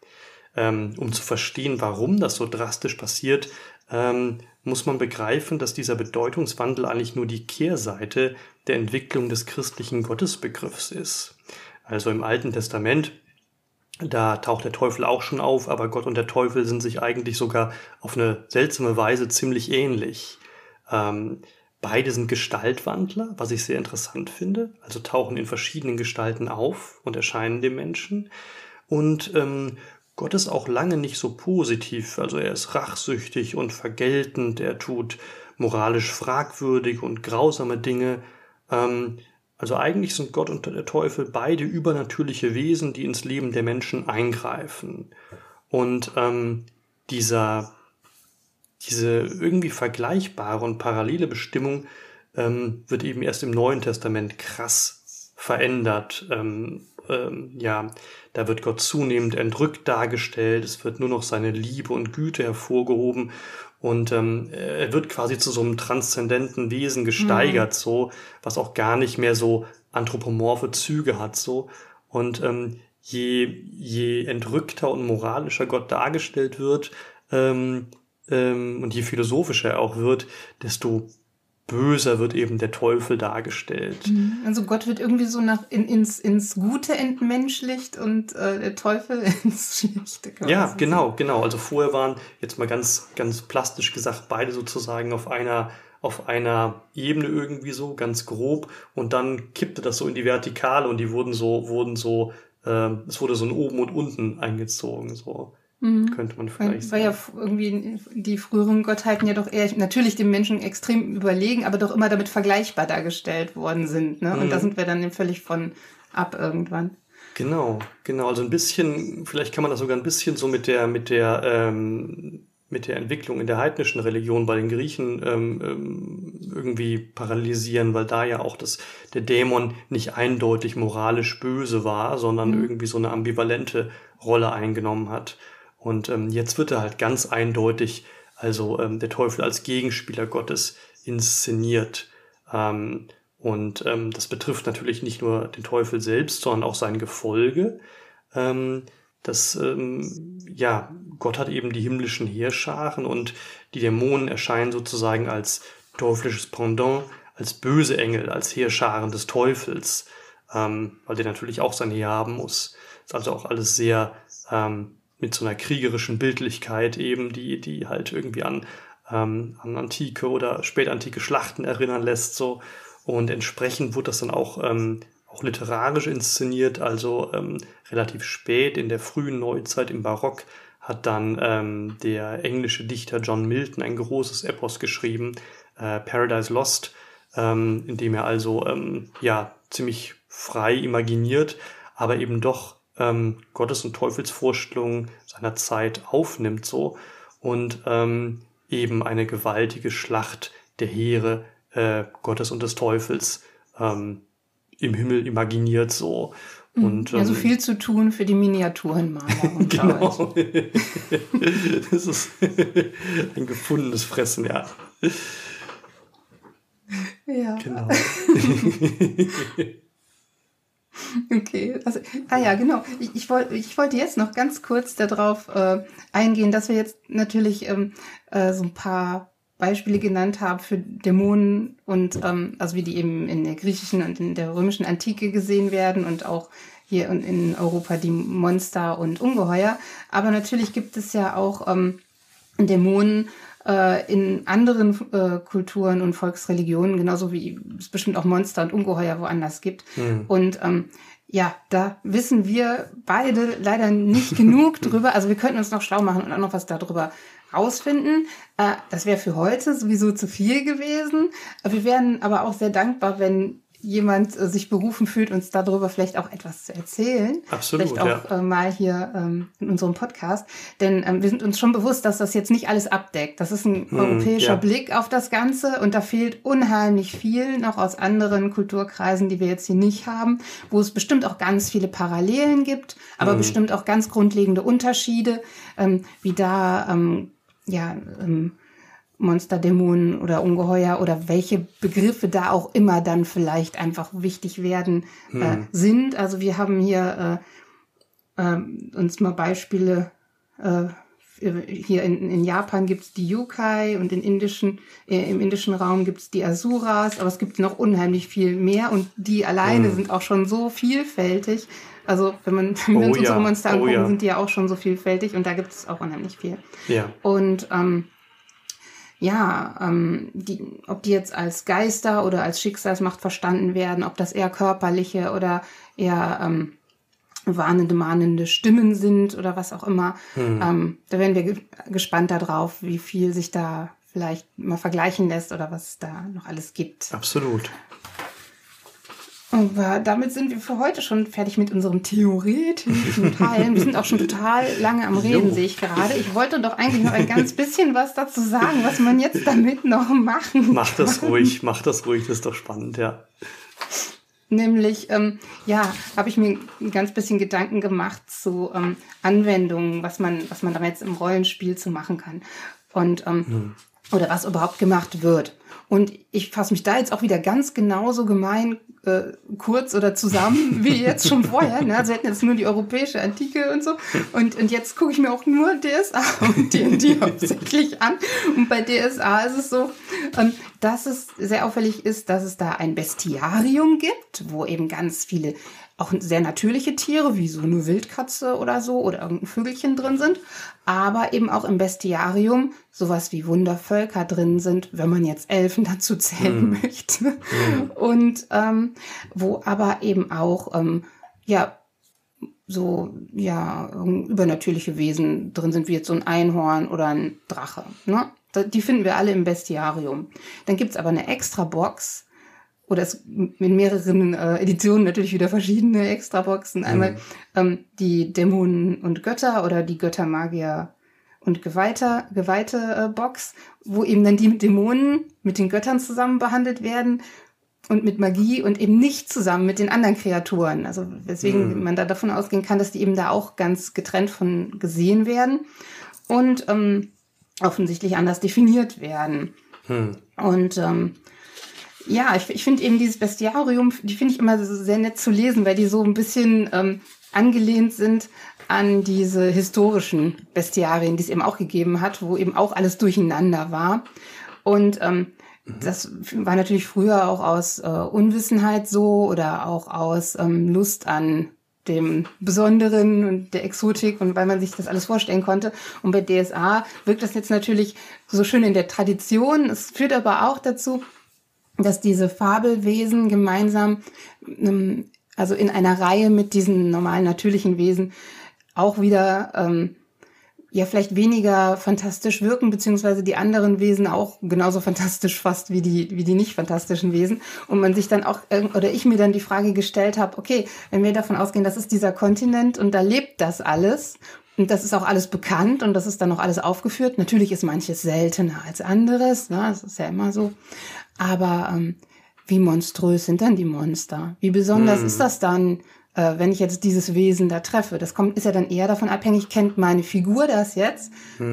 Ähm, um zu verstehen, warum das so drastisch passiert, ähm, muss man begreifen, dass dieser Bedeutungswandel eigentlich nur die Kehrseite der Entwicklung des christlichen Gottesbegriffs ist. Also im Alten Testament, da taucht der Teufel auch schon auf, aber Gott und der Teufel sind sich eigentlich sogar auf eine seltsame Weise ziemlich ähnlich. Ähm, beide sind Gestaltwandler, was ich sehr interessant finde, also tauchen in verschiedenen Gestalten auf und erscheinen dem Menschen. Und ähm, Gott ist auch lange nicht so positiv, also er ist rachsüchtig und vergeltend, er tut moralisch fragwürdig und grausame Dinge. Ähm, also eigentlich sind Gott und der Teufel beide übernatürliche Wesen, die ins Leben der Menschen eingreifen. Und ähm, dieser, diese irgendwie vergleichbare und parallele Bestimmung ähm, wird eben erst im Neuen Testament krass verändert. Ähm, ähm, ja, da wird Gott zunehmend entrückt dargestellt, es wird nur noch seine Liebe und Güte hervorgehoben und ähm, er wird quasi zu so einem transzendenten Wesen gesteigert, mhm. so, was auch gar nicht mehr so anthropomorphe Züge hat, so. Und ähm, je, je entrückter und moralischer Gott dargestellt wird, ähm, ähm, und je philosophischer er auch wird, desto böser wird eben der Teufel dargestellt. Mhm. Also Gott wird irgendwie so nach in, ins, ins Gute entmenschlicht und äh, der Teufel ins Schlechte. Ja, genau, genau. Also vorher waren jetzt mal ganz, ganz plastisch gesagt beide sozusagen auf einer auf einer Ebene irgendwie so ganz grob und dann kippte das so in die Vertikale und die wurden so wurden so äh, es wurde so ein oben und unten eingezogen so. Mhm. Könnte man vielleicht weil, weil ja irgendwie die früheren Gottheiten ja doch eher natürlich dem Menschen extrem überlegen, aber doch immer damit vergleichbar dargestellt worden sind. Ne? Und da mhm. sind wir dann völlig von ab irgendwann. Genau, genau. Also ein bisschen, vielleicht kann man das sogar ein bisschen so mit der, mit der, ähm, mit der Entwicklung in der heidnischen Religion bei den Griechen ähm, ähm, irgendwie parallelisieren, weil da ja auch das, der Dämon nicht eindeutig moralisch böse war, sondern mhm. irgendwie so eine ambivalente Rolle eingenommen hat. Und ähm, jetzt wird er halt ganz eindeutig, also ähm, der Teufel als Gegenspieler Gottes inszeniert. Ähm, und ähm, das betrifft natürlich nicht nur den Teufel selbst, sondern auch sein Gefolge. Ähm, das, ähm, ja, Gott hat eben die himmlischen Heerscharen und die Dämonen erscheinen sozusagen als teuflisches Pendant, als böse Engel, als Heerscharen des Teufels, ähm, weil der natürlich auch sein Heer haben muss. Ist also auch alles sehr ähm, mit so einer kriegerischen Bildlichkeit eben, die, die halt irgendwie an, ähm, an antike oder spätantike Schlachten erinnern lässt, so. Und entsprechend wurde das dann auch, ähm, auch literarisch inszeniert, also ähm, relativ spät in der frühen Neuzeit im Barock hat dann ähm, der englische Dichter John Milton ein großes Epos geschrieben, äh, Paradise Lost, ähm, in dem er also ähm, ja ziemlich frei imaginiert, aber eben doch ähm, Gottes- und Teufelsvorstellungen seiner Zeit aufnimmt so und ähm, eben eine gewaltige Schlacht der Heere äh, Gottes und des Teufels ähm, im Himmel imaginiert so. Mhm. Und, ja, so ähm, viel zu tun für die Miniaturenmaler. genau. das ist ein gefundenes Fressen, ja. Ja. Genau. Okay, also, ah ja, genau. Ich, ich, wollt, ich wollte jetzt noch ganz kurz darauf äh, eingehen, dass wir jetzt natürlich ähm, äh, so ein paar Beispiele genannt haben für Dämonen und ähm, also wie die eben in der griechischen und in der römischen Antike gesehen werden und auch hier in, in Europa die Monster und Ungeheuer. Aber natürlich gibt es ja auch ähm, Dämonen, äh, in anderen äh, Kulturen und Volksreligionen, genauso wie es bestimmt auch Monster und Ungeheuer woanders gibt. Mhm. Und ähm, ja, da wissen wir beide leider nicht genug drüber. Also wir könnten uns noch schlau machen und auch noch was darüber rausfinden. Äh, das wäre für heute sowieso zu viel gewesen. Wir wären aber auch sehr dankbar, wenn jemand äh, sich berufen fühlt, uns darüber vielleicht auch etwas zu erzählen. Absolut. Vielleicht auch ja. äh, mal hier ähm, in unserem Podcast. Denn ähm, wir sind uns schon bewusst, dass das jetzt nicht alles abdeckt. Das ist ein Hm, europäischer ja. Blick auf das Ganze und da fehlt unheimlich viel noch aus anderen Kulturkreisen, die wir jetzt hier nicht haben, wo es bestimmt auch ganz viele Parallelen gibt, aber bestimmt auch ganz grundlegende Unterschiede, ähm, wie da ähm, ja ähm, Monsterdämonen oder Ungeheuer oder welche Begriffe da auch immer dann vielleicht einfach wichtig werden äh, sind. Also wir haben hier äh, äh, uns mal Beispiele äh, hier in, in Japan gibt's die Yokai und in indischen, äh, im indischen Raum gibt's die Asuras, aber es gibt noch unheimlich viel mehr und die alleine sind auch schon so vielfältig. Also wenn man wenn wir Oh uns ja, unsere Monster oh angucken, ja. sind die ja auch schon so vielfältig und da gibt's auch unheimlich viel. ja. Und ähm, ja, ähm, die, ob die jetzt als Geister oder als Schicksalsmacht verstanden werden, ob das eher körperliche oder eher ähm, warnende, mahnende Stimmen sind oder was auch immer. Ähm, da werden wir ge gespannt darauf, wie viel sich da vielleicht mal vergleichen lässt oder was es da noch alles gibt. Absolut. Aber damit sind wir für heute schon fertig mit unserem theoretischen Teilen. Wir sind auch schon total lange am Reden, Jo. sehe ich gerade. Ich wollte doch eigentlich noch ein ganz bisschen was dazu sagen, was man jetzt damit noch machen Mach das ruhig, mach das ruhig, das ist doch spannend, ja. Nämlich, ähm, ja, habe ich mir ein ganz bisschen Gedanken gemacht zu ähm, Anwendungen, was man, was man da jetzt im Rollenspiel zu machen kann. Und ähm, oder was überhaupt gemacht wird. Und ich fasse mich da jetzt auch wieder ganz genauso gemein äh, kurz oder zusammen wie jetzt schon vorher. Ne? Also wir hatten jetzt nur die europäische Antike und so. Und, und jetzt gucke ich mir auch nur DSA und D&D hauptsächlich an. Und bei DSA ist es so, ähm, dass es sehr auffällig ist, dass es da ein Bestiarium gibt, wo eben ganz viele auch sehr natürliche Tiere, wie so eine Wildkatze oder so oder irgendein Vögelchen drin sind, aber eben auch im Bestiarium sowas wie Wundervölker drin sind, wenn man jetzt Elfen dazu zählen möchte. Und ähm, wo aber eben auch ähm, ja so ja übernatürliche Wesen drin sind, wie jetzt so ein Einhorn oder ein Drache. Ne? Die finden wir alle im Bestiarium. Dann gibt's aber eine extra Box, oder es in mehreren äh, Editionen natürlich wieder verschiedene Extraboxen. Einmal ähm, die Dämonen und Götter oder die Götter, Magier und Geweihte, Geweihte äh, Box, wo eben dann die Dämonen mit den Göttern zusammen behandelt werden und mit Magie und eben nicht zusammen mit den anderen Kreaturen. Also weswegen man da davon ausgehen kann, dass die eben da auch ganz getrennt von gesehen werden und ähm, offensichtlich anders definiert werden. Und ähm, ja, ich, ich finde eben dieses Bestiarium, die finde ich immer so sehr nett zu lesen, weil die so ein bisschen ähm, angelehnt sind an diese historischen Bestiarien, die es eben auch gegeben hat, wo eben auch alles durcheinander war. Und ähm, das war natürlich früher auch aus äh, Unwissenheit so oder auch aus ähm, Lust an dem Besonderen und der Exotik und weil man sich das alles vorstellen konnte. Und bei DSA wirkt das jetzt natürlich so schön in der Tradition. Es führt aber auch dazu, dass diese Fabelwesen gemeinsam, ähm, also in einer Reihe mit diesen normalen natürlichen Wesen, auch wieder ähm, ja vielleicht weniger fantastisch wirken, beziehungsweise die anderen Wesen auch genauso fantastisch fast wie die, wie die nicht fantastischen Wesen. Und man sich dann auch, irg- oder ich mir dann die Frage gestellt habe, okay, wenn wir davon ausgehen, das ist dieser Kontinent und da lebt das alles und das ist auch alles bekannt und das ist dann auch alles aufgeführt. Natürlich ist manches seltener als anderes, ne? das ist ja immer so. Aber ähm, wie monströs sind dann die Monster? Wie besonders ist das dann, äh, wenn ich jetzt dieses Wesen da treffe? Das kommt, ist ja dann eher davon abhängig, kennt meine Figur das jetzt?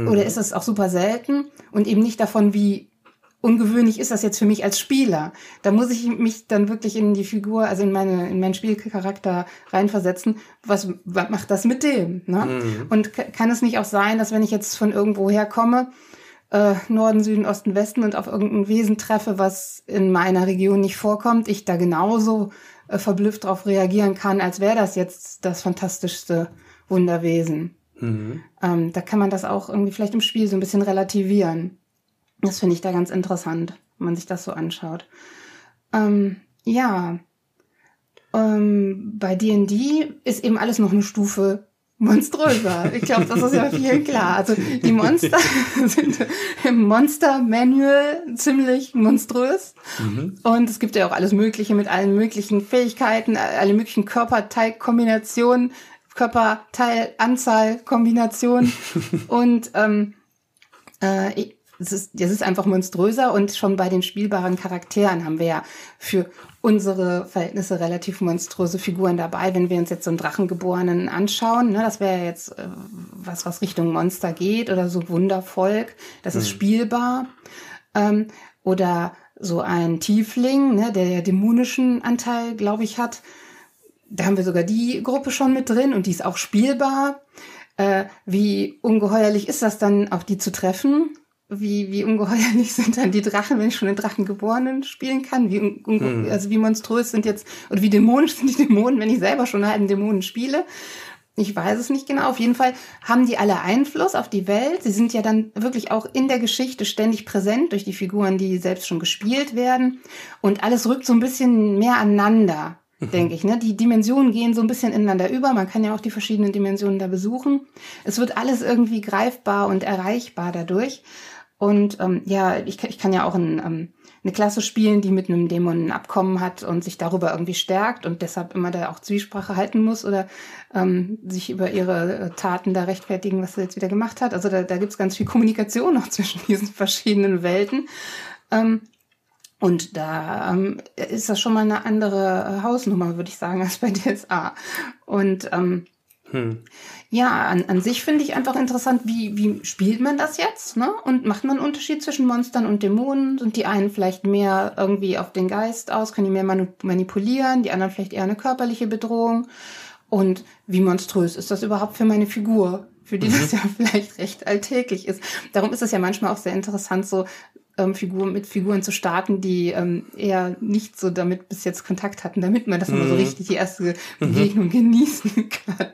Oder ist es auch super selten und eben nicht davon, wie ungewöhnlich ist das jetzt für mich als Spieler? Da muss ich mich dann wirklich in die Figur, also in meine, in meinen Spielcharakter reinversetzen. Was, was macht das mit dem? Ne? Und k- kann es nicht auch sein, dass wenn ich jetzt von irgendwo herkomme, äh, Norden, Süden, Osten, Westen und auf irgendein Wesen treffe, was in meiner Region nicht vorkommt, ich da genauso äh, verblüfft darauf reagieren kann, als wäre das jetzt das fantastischste Wunderwesen. Ähm, da kann man das auch irgendwie vielleicht im Spiel so ein bisschen relativieren. Das finde ich da ganz interessant, wenn man sich das so anschaut. Ähm, ja, ähm, bei D&D ist eben alles noch eine Stufe monströser. Ich glaube, das ist ja viel klar. Also die Monster sind im Monster Manual ziemlich monströs. Mhm. Und es gibt ja auch alles Mögliche mit allen möglichen Fähigkeiten, alle möglichen Körperteilkombinationen, Körperteilanzahlkombinationen. und ähm, äh, es ist, es ist einfach monströser und schon bei den spielbaren Charakteren haben wir ja für unsere Verhältnisse relativ monströse Figuren dabei. Wenn wir uns jetzt so einen Drachengeborenen anschauen, ne, das wäre ja jetzt äh, was, was Richtung Monster geht oder so Wundervolk, das ist mhm. spielbar. Ähm, oder so ein Tiefling, ne, der ja dämonischen Anteil, glaube ich, hat. Da haben wir sogar die Gruppe schon mit drin und die ist auch spielbar. Äh, wie ungeheuerlich ist das dann, auch die zu treffen? Wie, wie ungeheuerlich sind dann die Drachen, wenn ich schon den Drachengeborenen spielen kann? Wie, hm. Also wie monströs sind jetzt, oder wie dämonisch sind die Dämonen, wenn ich selber schon einen Dämonen spiele? Ich weiß es nicht genau. Auf jeden Fall haben die alle Einfluss auf die Welt. Sie sind ja dann wirklich auch in der Geschichte ständig präsent durch die Figuren, die selbst schon gespielt werden. Und alles rückt so ein bisschen mehr aneinander, mhm. denke ich. Ne? Die Dimensionen gehen so ein bisschen ineinander über. Man kann ja auch die verschiedenen Dimensionen da besuchen. Es wird alles irgendwie greifbar und erreichbar dadurch. Und ähm, ja, ich, ich kann ja auch ein, ähm, eine Klasse spielen, die mit einem Dämon ein Abkommen hat und sich darüber irgendwie stärkt und deshalb immer da auch Zwiesprache halten muss oder ähm, sich über ihre äh, Taten da rechtfertigen, was sie jetzt wieder gemacht hat. Also da, da gibt ganz viel Kommunikation noch zwischen diesen verschiedenen Welten. Ähm, und da ähm, ist das schon mal eine andere äh, Hausnummer, würde ich sagen, als bei DSA. Und ähm, hm. Ja, an, an sich finde ich einfach interessant, wie, wie spielt man das jetzt? Ne? Und macht man einen Unterschied zwischen Monstern und Dämonen? Sind die einen vielleicht mehr irgendwie auf den Geist aus, können die mehr manipulieren, die anderen vielleicht eher eine körperliche Bedrohung? Und wie monströs ist das überhaupt für meine Figur? Für die mhm. das ja vielleicht recht alltäglich ist. Darum ist es ja manchmal auch sehr interessant, so ähm, Figuren mit Figuren zu starten, die ähm, eher nicht so damit bis jetzt Kontakt hatten, damit man das mhm. immer so richtig die erste mhm. Begegnung mhm. genießen kann.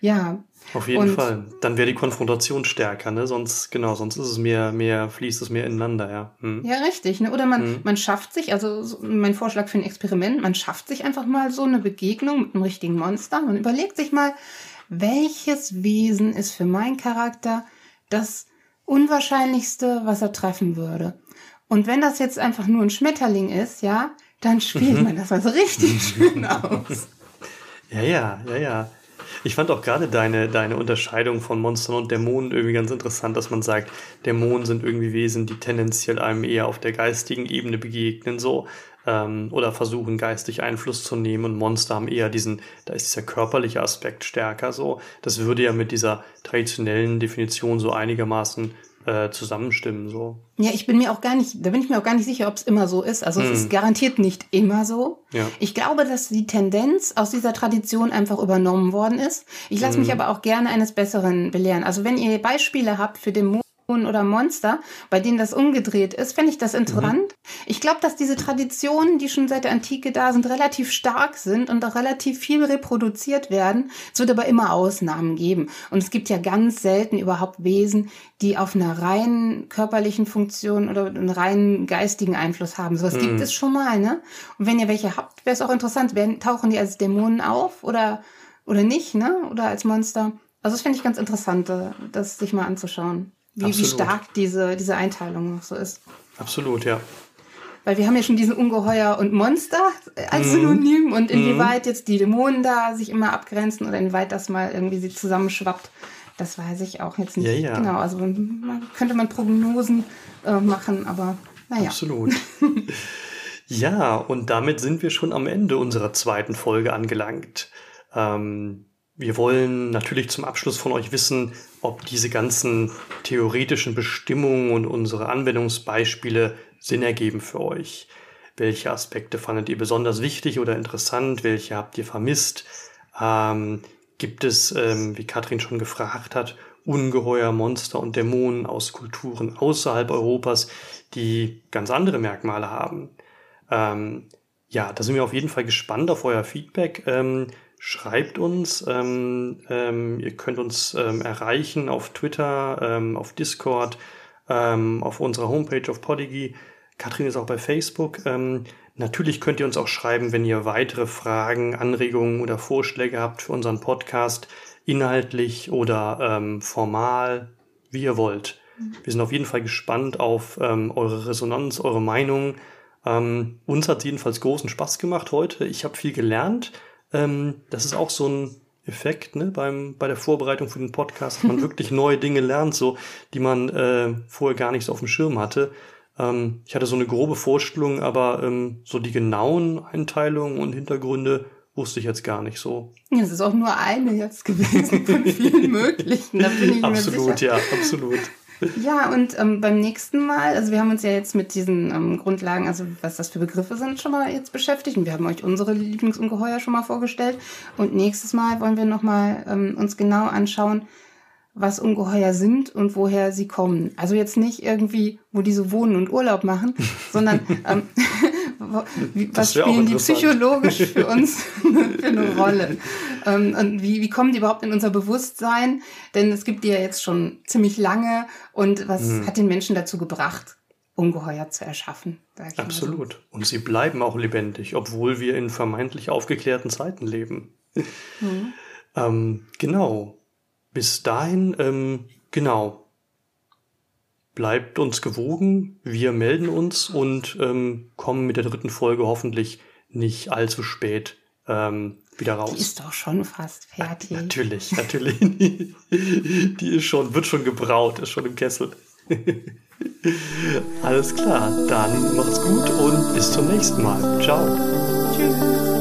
Ja. Auf jeden und, Fall. Dann wäre die Konfrontation stärker, ne? Sonst, genau, sonst ist es mehr, mehr, fließt es mehr ineinander, ja. Hm. Ja, richtig, ne? Oder man, hm. man schafft sich, also so, mein Vorschlag für ein Experiment, man schafft sich einfach mal so eine Begegnung mit einem richtigen Monster. Man überlegt sich mal, welches Wesen ist für meinen Charakter das Unwahrscheinlichste, was er treffen würde. Und wenn das jetzt einfach nur ein Schmetterling ist, ja, dann spielt mhm. man das also richtig schön aus. Ja, ja, ja, ja. Ich fand auch gerade deine, deine Unterscheidung von Monstern und Dämonen irgendwie ganz interessant, dass man sagt, Dämonen sind irgendwie Wesen, die tendenziell einem eher auf der geistigen Ebene begegnen, so, ähm, oder versuchen geistig Einfluss zu nehmen und Monster haben eher diesen, da ist dieser körperliche Aspekt stärker, so. Das würde ja mit dieser traditionellen Definition so einigermaßen äh, zusammenstimmen. So. Ja, ich bin mir auch gar nicht, da bin ich mir auch gar nicht sicher, ob es immer so ist. Also hm. es ist garantiert nicht immer so. Ja. Ich glaube, dass die Tendenz aus dieser Tradition einfach übernommen worden ist. Ich lasse hm. mich aber auch gerne eines Besseren belehren. Also wenn ihr Beispiele habt für den oder Monster, bei denen das umgedreht ist, fände ich das mhm. interessant. Mhm. Ich glaube, dass diese Traditionen, die schon seit der Antike da sind, relativ stark sind und auch relativ viel reproduziert werden. Es wird aber immer Ausnahmen geben. Und es gibt ja ganz selten überhaupt Wesen, die auf einer reinen körperlichen Funktion oder einen reinen geistigen Einfluss haben. So was mhm. gibt es schon mal, ne? Und wenn ihr welche habt, wäre es auch interessant. Werden, tauchen die als Dämonen auf oder, oder nicht, ne? Oder als Monster? Also das fände ich ganz interessant, äh, das sich mal anzuschauen wie, wie stark diese, diese Einteilung noch so ist. Absolut, ja. Weil wir haben ja schon diesen Ungeheuer und Monster als mhm. Synonym und inwieweit mhm. jetzt die Dämonen da sich immer abgrenzen oder inwieweit das mal irgendwie sie zusammenschwappt, das weiß ich auch jetzt nicht. Ja, ja. Genau, also man, könnte man Prognosen äh, machen, aber naja. Absolut. ja, und damit sind wir schon am Ende unserer zweiten Folge angelangt. Ähm, wir wollen natürlich zum Abschluss von euch wissen, ob diese ganzen theoretischen Bestimmungen und unsere Anwendungsbeispiele Sinn ergeben für euch. Welche Aspekte fandet ihr besonders wichtig oder interessant? Welche habt ihr vermisst? Ähm, gibt es, ähm, wie Katrin schon gefragt hat, Ungeheuer, Monster und Dämonen aus Kulturen außerhalb Europas, die ganz andere Merkmale haben? Ähm, ja, da sind wir auf jeden Fall gespannt auf euer Feedback. Ähm, schreibt uns. Ähm, ähm, ihr könnt uns ähm, erreichen auf Twitter, ähm, auf Discord, ähm, auf unserer Homepage auf Podigy. Katrin ist auch bei Facebook. Ähm, natürlich könnt ihr uns auch schreiben, wenn ihr weitere Fragen, Anregungen oder Vorschläge habt für unseren Podcast. inhaltlich oder ähm, formal, wie ihr wollt. Wir sind auf jeden Fall gespannt auf ähm, eure Resonanz, eure Meinung. Ähm, uns hat jedenfalls großen Spaß gemacht heute. Ich habe viel gelernt. Ähm, das ist auch so ein Effekt ne, beim, bei der Vorbereitung für den Podcast, dass man wirklich neue Dinge lernt, so die man äh, vorher gar nicht so auf dem Schirm hatte. Ähm, ich hatte so eine grobe Vorstellung, aber ähm, so die genauen Einteilungen und Hintergründe wusste ich jetzt gar nicht so. Es ist auch nur eine jetzt gewesen von vielen möglichen. Da bin ich absolut, mir sicher. ja, absolut. Ja, und ähm, beim nächsten Mal, also wir haben uns ja jetzt mit diesen ähm, Grundlagen, also was das für Begriffe sind, schon mal jetzt beschäftigt und wir haben euch unsere Lieblingsungeheuer schon mal vorgestellt. Und nächstes Mal wollen wir nochmal ähm, uns genau anschauen, was Ungeheuer sind und woher sie kommen. Also jetzt nicht irgendwie, wo die so wohnen und Urlaub machen, sondern ähm, was spielen die psychologisch für uns für eine Rolle? Ähm, und wie, wie kommen die überhaupt in unser Bewusstsein? Denn es gibt die ja jetzt schon ziemlich lange. Und was mhm. hat den Menschen dazu gebracht, Ungeheuer zu erschaffen? Absolut. So. Und sie bleiben auch lebendig, obwohl wir in vermeintlich aufgeklärten Zeiten leben. Mhm. ähm, genau. Bis dahin, ähm, genau, bleibt uns gewogen. Wir melden uns und ähm, kommen mit der dritten Folge hoffentlich nicht allzu spät ähm, wieder raus. Die ist doch schon fast fertig. Ja, natürlich, natürlich. Die ist schon, wird schon gebraut, ist schon im Kessel. Alles klar, dann macht's gut und bis zum nächsten Mal. Ciao. Tschüss.